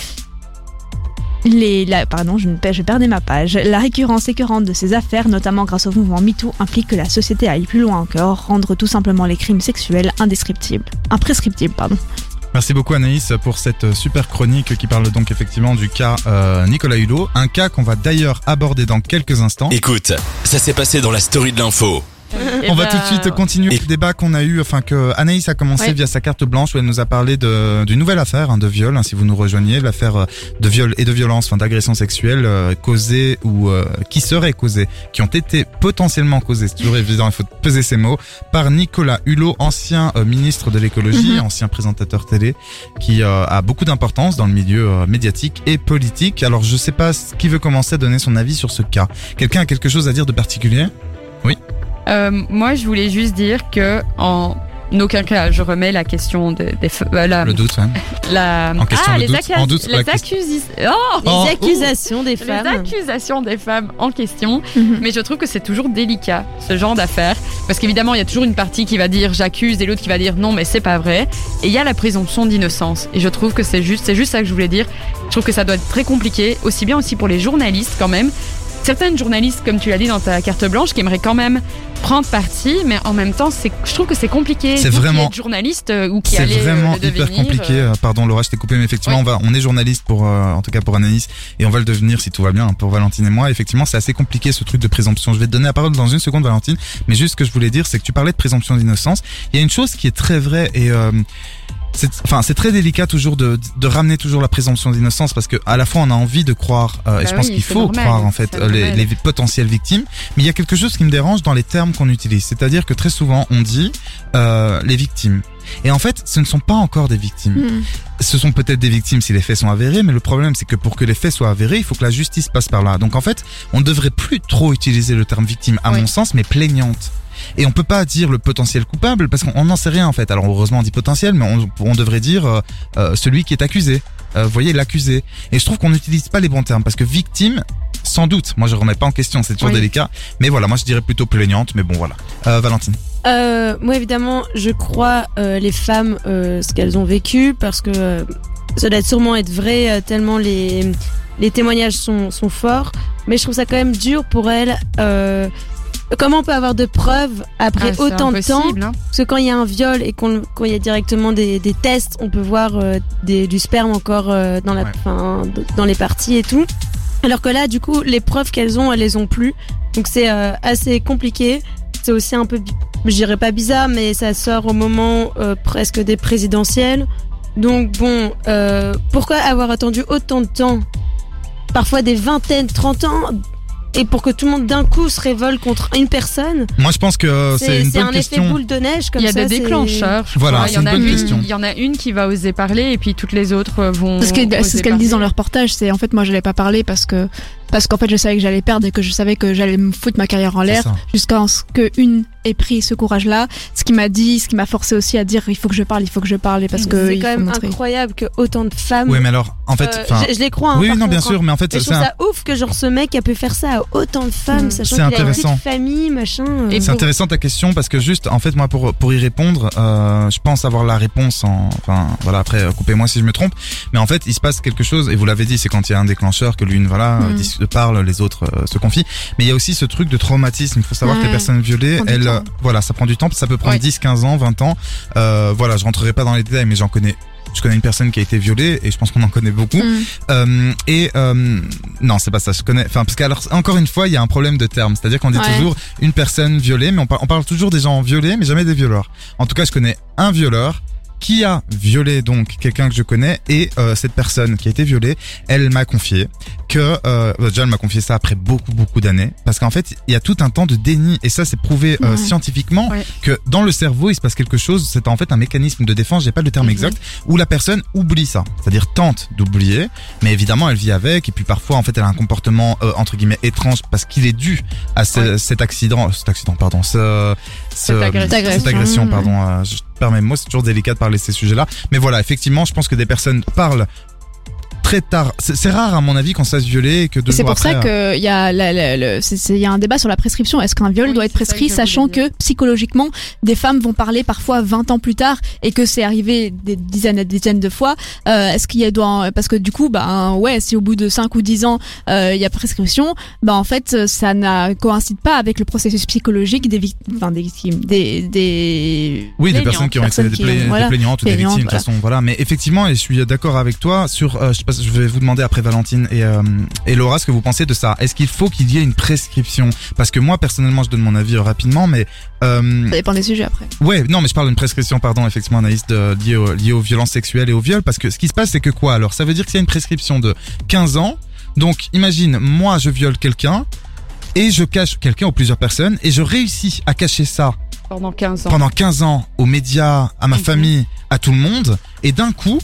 Les, la, pardon, je, je perdais ma page. La récurrence écœurante de ces affaires, notamment grâce au mouvement MeToo, implique que la société aille plus loin encore, rendre tout simplement les crimes sexuels indescriptibles. Imprescriptibles, pardon. Merci beaucoup Anaïs pour cette super chronique qui parle donc effectivement du cas euh, Nicolas Hulot, un cas qu'on va d'ailleurs aborder dans quelques instants. Écoute, ça s'est passé dans la story de l'info. Eh On va ben, tout de suite continuer le débat qu'on a eu, enfin que Anaïs a commencé Ouais. via sa carte blanche où elle nous a parlé de- d'une nouvelle affaire hein, de viol, hein, si vous nous rejoignez, l'affaire euh, de viol et de violence, enfin d'agression sexuelle euh, causée ou euh, qui seraient causées, qui ont été potentiellement causées, c'est toujours évident, il faut peser ces mots, par Nicolas Hulot, ancien euh, ministre de l'écologie, Mhm. ancien présentateur télé, qui euh, a beaucoup d'importance dans le milieu euh, médiatique et politique. Alors je sais pas qui veut commencer à donner son avis sur ce cas. Quelqu'un a quelque chose à dire de particulier? Euh, moi, je voulais juste dire que en aucun cas, je remets la question de- des f- euh, la, Le doute, la En question, ah, le les, doute, acca- en doute, les accusi- oh Les Oh, accusations des les femmes. accusations des femmes en question, Mhm. mais je trouve que c'est toujours délicat ce genre d'affaires parce qu'évidemment il y a toujours une partie qui va dire j'accuse et l'autre qui va dire non mais c'est pas vrai et il y a la présomption d'innocence et je trouve que c'est juste c'est juste ça que je voulais dire. Je trouve que ça doit être très compliqué aussi bien aussi pour les journalistes quand même. Certaines journalistes comme tu l'as dit dans ta carte blanche qui aimeraient quand même prendre parti mais en même temps c'est je trouve que c'est compliqué. C'est qui vraiment- êtes journaliste euh, ou qui C'est euh, vraiment le hyper compliqué. euh, Euh, Pardon Laura, je t'ai coupé, mais effectivement, Oui. on, va, on est journaliste pour, euh, en tout cas pour Anaïs, et on va le devenir si tout va bien hein, pour Valentine et moi. Effectivement, c'est assez compliqué ce truc de présomption. Je vais te donner la parole dans une seconde, Valentine, mais juste ce que je voulais dire, c'est que tu parlais de présomption d'innocence. Il y a une chose qui est très vraie et euh, c'est enfin c'est très délicat toujours de, de ramener toujours la présomption d'innocence parce que à la fois on a envie de croire euh, et Bah je pense oui, qu'il faut normal, croire en fait les, les potentielles victimes mais il y a quelque chose qui me dérange dans les termes qu'on utilise c'est-à-dire que très souvent on dit euh, les victimes et en fait ce ne sont pas encore des victimes Mhm. ce sont peut-être des victimes si les faits sont avérés, mais le problème c'est que pour que les faits soient avérés, il faut que la justice passe par là. Donc en fait, on ne devrait plus trop utiliser le terme victime à Oui. mon sens, mais plaignante. Et on peut pas dire le potentiel coupable parce qu'on n'en sait rien en fait. Alors heureusement on dit potentiel, mais on, on devrait dire euh, euh, celui qui est accusé. Euh, vous voyez l'accusé. Et je trouve qu'on n'utilise pas les bons termes parce que victime, sans doute. Moi je remets pas en question, c'est toujours Oui. délicat. Mais voilà, moi je dirais plutôt plaignante. Mais bon voilà. Euh, Valentine. Moi, évidemment, je crois les femmes, ce qu'elles ont vécu, parce que ça doit sûrement être vrai, tellement les, les témoignages sont, sont forts. Mais je trouve ça quand même dur pour elles. Euh, comment on peut avoir de preuves après Ah, autant de temps hein. Parce que quand il y a un viol et qu'on quand il y a directement des, des tests, on peut voir euh, des, du sperme encore euh, dans, la, Ouais. d- dans les parties et tout. Alors que là, du coup, les preuves qu'elles ont, elles les ont plus. Donc c'est euh, assez compliqué. C'est aussi un peu, je dirais pas bizarre, mais ça sort au moment euh, presque des présidentielles. Donc bon, euh, pourquoi avoir attendu autant de temps? Parfois des vingtaines, 30 ans et pour que tout le monde d'un coup se révolte contre une personne, Moi, je pense que euh, c'est c'est une c'est bonne un effet boule de neige comme Il y a ça. des déclencheurs. je Voilà, il y en une a bonne une, question. Il y en a une qui va oser parler et puis toutes les autres euh, vont. C'est ce qu'elles c'est ce qu'elles disent dans leur reportage. C'est en fait moi j'allais pas parler parce que parce qu'en fait je savais que j'allais perdre et que je savais que j'allais me foutre ma carrière en l'air jusqu'à ce que une ait pris ce courage là. Ce qui m'a dit, ce qui m'a forcé aussi à dire il faut que je parle, il faut que je parle et parce que c'est quand même montrer. incroyable que autant de femmes. Oui, mais alors, en fait, euh, je, je les crois. hein, oui, non, bien contre, sûr, mais en fait, c'est trouve un- ça ouf que genre ce mec a pu faire ça à autant de femmes, Mm. sachant C'est qu'il a une petite famille, machin. euh. Et C'est pour- intéressant ta question parce que juste en fait moi pour pour y répondre euh, je pense avoir la réponse en enfin voilà après coupez-moi si je me trompe mais en fait il se passe quelque chose et vous l'avez dit c'est quand il y a un déclencheur que l'une voilà euh, Parle les autres euh, se confient mais il y a aussi ce truc de traumatisme il faut savoir que les personnes violées elles euh, voilà ça prend du temps ça peut prendre Ouais. 10 15 ans 20 ans euh, voilà je rentrerai pas dans les détails mais j'en connais je connais une personne qui a été violée et je pense qu'on en connaît beaucoup Mm. euh, et euh, non, c'est pas ça. Je connais. Enfin, parce qu'alors encore une fois, il y a un problème de terme. C'est-à-dire qu'on dit Ouais. toujours une personne violée, mais on, par- on parle toujours des gens violés, mais jamais des violeurs. En tout cas, je connais un violeur qui a violé donc quelqu'un que je connais et euh, cette personne qui a été violée, elle m'a confié que euh, déjà elle m'a confié ça après beaucoup beaucoup d'années parce qu'en fait il y a tout un temps de déni et ça c'est prouvé euh, Ouais. scientifiquement Ouais. que dans le cerveau il se passe quelque chose c'est en fait un mécanisme de défense j'ai pas le terme Mhm. exact où la personne oublie ça c'est-à-dire tente d'oublier mais évidemment elle vit avec et puis parfois en fait elle a un comportement euh, entre guillemets étrange parce qu'il est dû à ce- Ouais. cet accident cet accident pardon ce, ce- Cette agression. Cette agression. pardon euh, je perds mes mots c'est toujours délicat de parler de ces sujets là mais voilà effectivement je pense que des personnes parlent très tard c'est c'est rare à mon avis qu'on se fasse violer et que deux c'est pour ça après, euh, qu'il y a la- la- y a un débat sur la prescription. Est-ce qu'un viol Oui, doit être ça prescrit, que sachant que psychologiquement, des femmes vont parler parfois 20 ans plus tard et que c'est arrivé des dizaines et des dizaines de fois. Euh, Est-ce qu'il y a doit parce que du coup, bah ouais, si au bout de 5 ou 10 ans euh, il y a prescription, bah en fait ça ne coïncide pas avec le processus psychologique des victimes, enfin des victimes, des des Oui, des personnes qui ont été des, qui pla- ont- des voilà, plaignantes ou des victimes, de toute façon, voilà. Mais effectivement, et je suis d'accord avec toi sur, euh, je, sais pas, je vais vous demander après Valentine et, euh, et Laura ce que vous pensez de ça. Est-ce qu'il faut qu'il y ait une prescription? Parce que moi, personnellement, je donne mon avis euh, rapidement, mais euh, ça dépend des sujets après. ouais, non, mais je parle d'une prescription, pardon, effectivement, Anaïs, de, liée, au- liée aux violences sexuelles et au viol, parce que ce qui se passe, c'est que quoi? Alors, ça veut dire qu'il y a une prescription de 15 ans. Donc, imagine, moi, je viole quelqu'un. Et je cache quelqu'un ou plusieurs personnes et je réussis à cacher ça pendant 15 ans. pendant 15 ans aux médias, à ma Mhm. famille, à tout le monde, et d'un coup,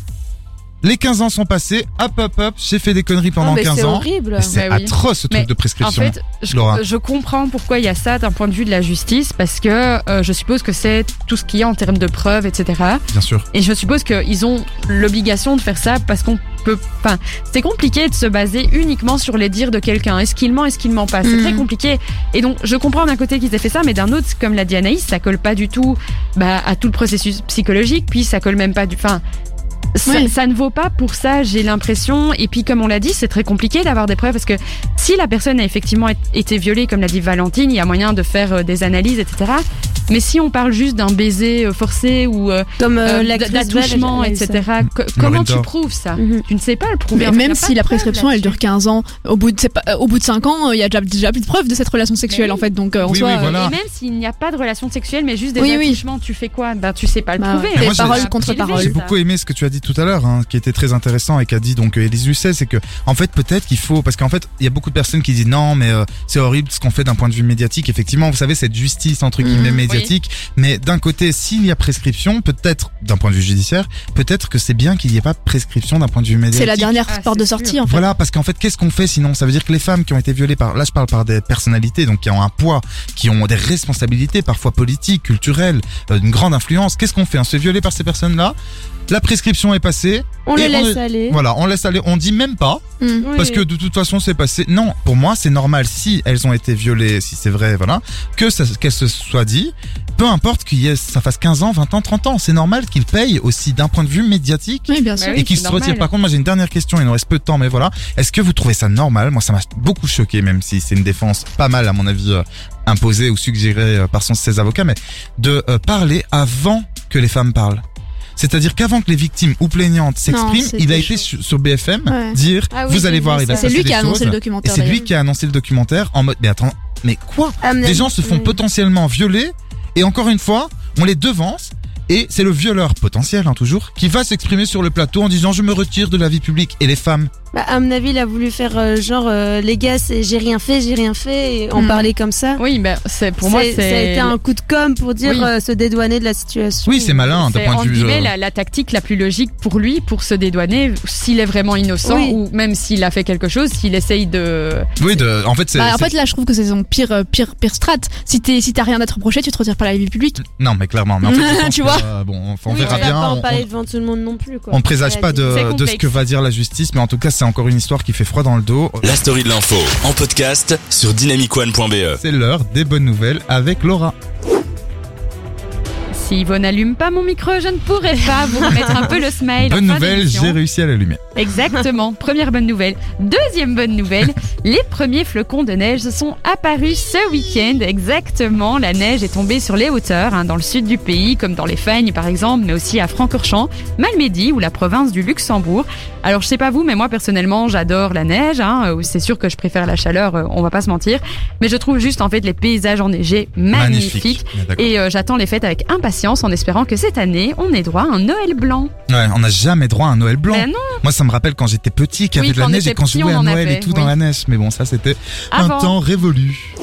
les 15 ans sont passés, hop hop hop, j'ai fait des conneries pendant Non, mais 15 c'est ans. horrible. C'est oui. atroce ce truc Mais de En prescription. fait, je, Laura. je comprends pourquoi il y a ça d'un point de vue de la justice, parce que euh, je suppose que c'est tout ce qu'il y a en termes de preuves, etc. Bien sûr. Et je suppose qu'ils ont l'obligation de faire ça parce qu'on peut. Enfin, c'est compliqué de se baser uniquement sur les dires de quelqu'un. Est-ce qu'il ment, est-ce qu'il ment pas? C'est Mhm. très compliqué. Et donc, je comprends d'un côté qu'ils aient fait ça, mais d'un autre, comme l'a dit Anaïs, ça colle pas du tout bah, à tout le processus psychologique, puis ça colle même pas du. Enfin. Ça, Oui. ça ne vaut pas pour ça, j'ai l'impression. Et puis, comme on l'a dit, c'est très compliqué d'avoir des preuves parce que si la personne a effectivement été violée, comme l'a dit Valentine, il y a moyen de faire euh, des analyses, etc. Mais si on parle juste d'un baiser euh, forcé ou euh, Comme euh, euh, d'attouchement, etc. comment tu prouves ça Mhm. Tu ne sais pas le prouver. Mais même si la prescription elle dure 15 ans, au bout de, pas- euh, au bout de 5 ans, il y a déjà, déjà plus de preuves de cette relation sexuelle oui. en fait. Donc en Oui, soi, oui, voilà. Et même s'il n'y a pas de relation sexuelle, mais juste des Oui, oui. attouchements, tu fais quoi? Ben tu sais pas le Bah prouver. ouais. hein. Mais moi, Ça j'ai- va Parole contre élever, parole. J'ai beaucoup aimé ce que tu as dit tout à l'heure, hein, qui était très intéressant et qu'a dit donc Elise Lucet, c'est que en fait peut-être qu'il faut, parce qu'en fait il y a beaucoup de personnes qui disent non mais euh, c'est horrible ce qu'on fait d'un point de vue médiatique. Effectivement, vous savez cette justice entre guillemets Mhm. médiatique, mais d'un côté s'il y a prescription, peut-être d'un point de vue judiciaire, peut-être que c'est bien qu'il n'y ait pas prescription d'un point de vue médiatique. c'est la dernière Ah, porte de sortie sûr. en fait. Voilà, parce qu'en fait, qu'est-ce qu'on fait sinon? Ça veut dire que les femmes qui ont été violées par, là je parle par des personnalités, donc qui ont un poids, qui ont des responsabilités, parfois politiques, culturelles, euh, une grande influence, qu'est-ce qu'on fait? On se fait violer par ces personnes-là, la prescription est passée, On le laisse aller. Voilà, on laisse aller, on dit même pas, Mm. Oui. parce que de toute façon c'est passé. Non, pour moi c'est normal si elles ont été violées, si c'est vrai, voilà, que ça, qu'elles se soient dit. Peu importe qu'il y ait, ça fasse 15 ans, 20 ans, 30 ans, c'est normal qu'ils payent aussi d'un point de vue médiatique. Oui, bien sûr. Oui, et qu'ils se retirent. normal. Par contre, moi j'ai une dernière question, il nous reste peu de temps, mais voilà. Est-ce que vous trouvez ça normal? Moi ça m'a beaucoup choqué, même si c'est une défense pas mal à mon avis euh, imposée ou suggérée euh, par son, ses avocats, mais de euh, parler avant que les femmes parlent. C'est-à-dire qu'avant que les victimes ou plaignantes s'expriment, il a été sur, sur BFM Ouais. dire Ah oui, vous allez voir, il va se C'est lui qui a annoncé choses. le documentaire. c'est lui qui a annoncé le documentaire en mode mais attends, mais quoi Des avis- gens se font oui. potentiellement violer et encore une fois, on les devance et c'est le violeur potentiel hein, toujours qui va s'exprimer sur le plateau en disant je me retire de la vie publique et les femmes. Bah, à mon avis, il a voulu faire euh, genre euh, les gars, c'est j'ai rien fait, j'ai rien fait, et en Mm. parler comme ça. Oui, mais c'est pour moi C'est- ça a été un coup de com pour dire Oui. euh, se dédouaner de la situation. Oui, c'est malin d'un point de entre vue. euh, la, la tactique la plus logique pour lui, pour se dédouaner, s'il est vraiment innocent Oui. ou même s'il a fait quelque chose, s'il essaye de. Oui, de, en fait, c'est. Bah, en fait, là, je trouve que c'est son pire, pire, pire strat. Si t'es, si t'as rien à te reprocher, tu te retires pas la vie publique. Non, mais clairement. Mais en fait, Tu que, vois euh, bon, on, on Oui, verra bien. pas en on- parler devant tout le monde non plus. Quoi. On présage pas de, de ce que va dire la justice, mais en tout cas, c'est encore une histoire qui fait froid dans le dos. La story de l'info en podcast sur dynamicone.be. C'est l'heure des bonnes nouvelles avec Laura. Si Yvonne n'allume pas mon micro, je ne pourrais pas vous remettre un peu le smile. Bonne nouvelle, j'ai réussi à l'allumer. Exactement. Première bonne nouvelle. Deuxième bonne nouvelle, les premiers flocons de neige sont apparus ce week-end. Exactement. La neige est tombée sur les hauteurs, hein, dans le sud du pays, comme dans les Fagnes par exemple, mais aussi à Francorchamps, Malmedy ou la province du Luxembourg. Alors je sais pas vous, mais moi personnellement, j'adore la neige. Hein, euh, c'est sûr que je préfère la chaleur, euh, on va pas se mentir. Mais je trouve juste en fait les paysages enneigés magnifiques. Et euh, j'attends les fêtes avec impatience en espérant que cette année, on ait droit à un Noël blanc. Ouais, on n'a jamais droit à un Noël blanc. Ben non, Moi, ça me rappelle quand j'étais petit, qu'il y Oui, avait de la neige et quand je jouais à Noël avait, et tout dans la neige. Mais bon, ça, c'était un temps révolu.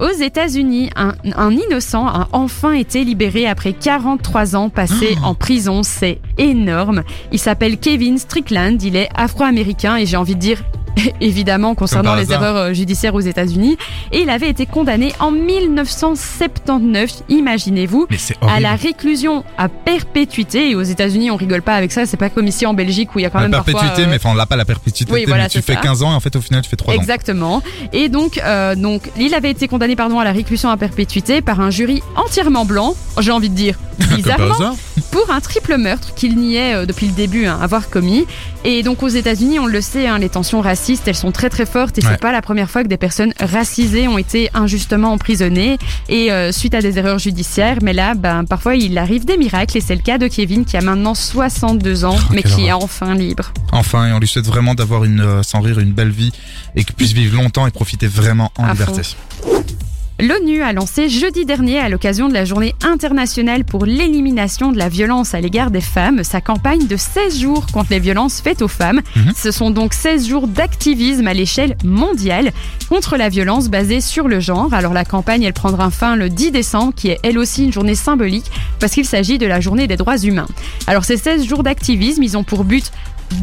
Aux États-Unis, un, un innocent a enfin été libéré après 43 ans passés Oh. en prison. C'est énorme. Il s'appelle Kevin Strickland. Il est afro-américain et j'ai envie de dire. Évidemment, concernant les hasard. erreurs euh, judiciaires aux États-Unis. Et il avait été condamné en 1979, imaginez-vous, à la réclusion à perpétuité. Et aux États-Unis, on rigole pas avec ça. C'est pas comme ici en Belgique où il y a quand La même parfois. perpétuité, euh, mais enfin, on l'a pas la perpétuité. Oui, voilà, mais tu fais ça. 15 ans et en fait, au final, tu fais 3 ans. Exactement. Et donc, euh, donc, il avait été condamné pardon à la réclusion à perpétuité par un jury entièrement blanc. J'ai envie de dire bizarrement pour un triple meurtre qu'il niait euh, depuis le début hein, avoir commis. Et donc aux États-Unis, on le sait, hein, les tensions racistes, elles sont très très fortes et Ouais. c'est pas la première fois que des personnes racisées ont été injustement emprisonnées et euh, suite à des erreurs judiciaires. Mais là, ben parfois il arrive des miracles et c'est le cas de Kevin qui a maintenant 62 ans, Oh, mais qui est enfin libre. Enfin, et on lui souhaite vraiment d'avoir une, euh, sans rire, une belle vie et qu'il puisse vivre longtemps et profiter vraiment en À liberté. L'ONU a lancé jeudi dernier, à l'occasion de la journée internationale pour l'élimination de la violence à l'égard des femmes, sa campagne de 16 jours contre les violences faites aux femmes. Mhm. Ce sont donc 16 jours d'activisme à l'échelle mondiale contre la violence basée sur le genre. Alors la campagne, elle prendra fin le 10 décembre, qui est elle aussi une journée symbolique, parce qu'il s'agit de la journée des droits humains. Alors ces 16 jours d'activisme, ils ont pour but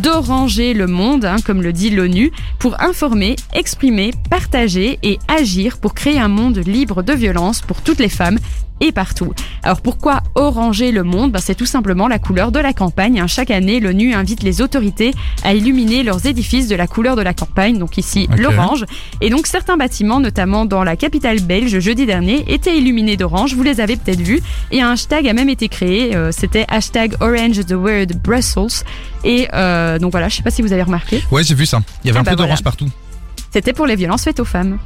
d'oranger le monde, hein, comme le dit l'ONU, pour informer, exprimer, partager et agir pour créer un monde libre de violence pour toutes les femmes et partout. Alors pourquoi oranger le monde? Ben, C'est tout simplement la couleur de la campagne. hein. Chaque année, l'ONU invite les autorités à illuminer leurs édifices de la couleur de la campagne, donc ici l'orange. Et donc certains bâtiments, notamment dans la capitale belge jeudi dernier, étaient illuminés d'orange. Vous les avez peut-être vus. Et un hashtag a même été créé. euh, C'était hashtag Orange the Word Brussels. Et euh, donc voilà, je sais pas si vous avez remarqué. Ouais, j'ai vu ça. Il y avait Ah un bah peu d'orange voilà. partout. C'était pour les violences faites aux femmes.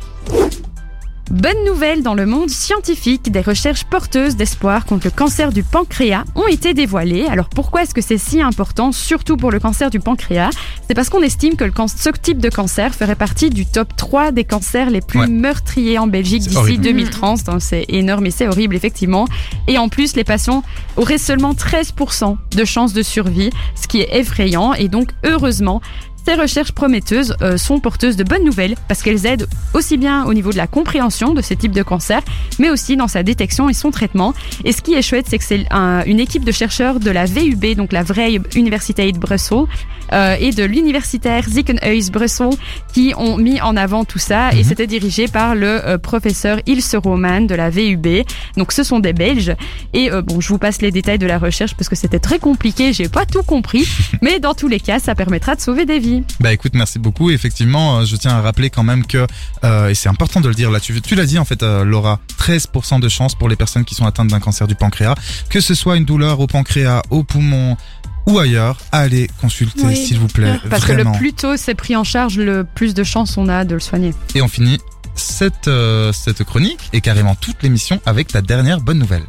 Bonne nouvelle dans le monde scientifique, des recherches porteuses d'espoir contre le cancer du pancréas ont été dévoilées. Alors pourquoi est-ce que c'est si important, surtout pour le cancer du pancréas? C'est parce qu'on estime que le ce type de cancer ferait partie du top 3 des cancers les plus Ouais. meurtriers en Belgique d'ici horrible. 2030. Donc, C'est énorme et c'est horrible effectivement. Et en plus, les patients auraient seulement 13% de chances de survie, ce qui est effrayant. Et donc heureusement, Ces recherches prometteuses euh, sont porteuses de bonnes nouvelles parce qu'elles aident aussi bien au niveau de la compréhension de ces types de cancers, mais aussi dans sa détection et son traitement. Et ce qui est chouette, c'est que c'est un- une équipe de chercheurs de la VUB, donc la Vrije Universiteit Brussel, euh, et de l'universitaire Ziekenhuis Brussel qui ont mis en avant tout ça et Mhm. c'était dirigé par le euh, professeur Ilse Roman de la VUB. Donc ce sont des Belges et bon, je vous passe les détails de la recherche parce que c'était très compliqué, j'ai pas tout compris, mais dans tous les cas, ça permettra de sauver des vies. Bah écoute, merci beaucoup. Effectivement, euh, je tiens à rappeler quand même que, euh, et c'est important de le dire là, tu, tu l'as dit en fait, euh, Laura, 13% de chance pour les personnes qui sont atteintes d'un cancer du pancréas, que ce soit une douleur au pancréas, au poumon ou ailleurs, allez consulter Oui, s'il vous plaît. Parce Vraiment. que le plus tôt c'est pris en charge, le plus de chances on a de le soigner. Et on finit cette, euh, cette chronique et carrément toute l'émission avec ta dernière bonne nouvelle.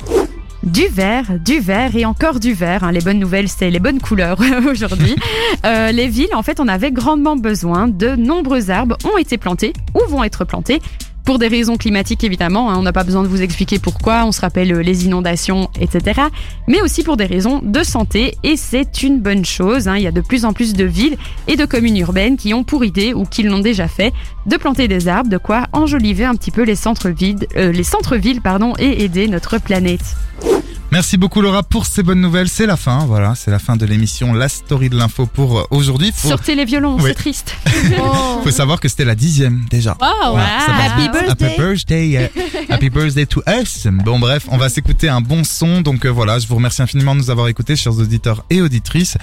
Du vert, du vert et encore du vert. hein. Les bonnes nouvelles, c'est les bonnes couleurs aujourd'hui. Euh, les villes, en fait, on avait grandement besoin. De nombreux arbres ont été plantés ou vont être plantés. Pour des raisons climatiques, évidemment, hein, on n'a pas besoin de vous expliquer pourquoi, on se rappelle euh, les inondations, etc. Mais aussi pour des raisons de santé, et c'est une bonne chose. hein. Il y a de plus en plus de villes et de communes urbaines qui ont pour idée, ou qui l'ont déjà fait, de planter des arbres, de quoi enjoliver un petit peu les centres-villes, euh, pardon, et aider notre planète. Merci beaucoup Laura pour ces bonnes nouvelles. C'est la fin, voilà, c'est la fin de l'émission La Story de l'info pour euh, aujourd'hui. Faut, Sortez les violons, Oui. c'est triste. faut savoir que c'était la dixième déjà. Voilà, ça passe Happy birthday. Happy birthday. euh, Happy birthday to us. Bon bref, on va s'écouter un bon son. Donc euh, voilà, je vous remercie infiniment de nous avoir écoutés, chers auditeurs et auditrices.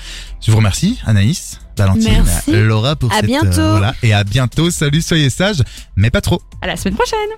Je vous remercie, Anaïs, Valentine, Merci. Laura pour À cette... bientôt. voilà, et à bientôt. Salut, soyez sages, mais pas trop. À la semaine prochaine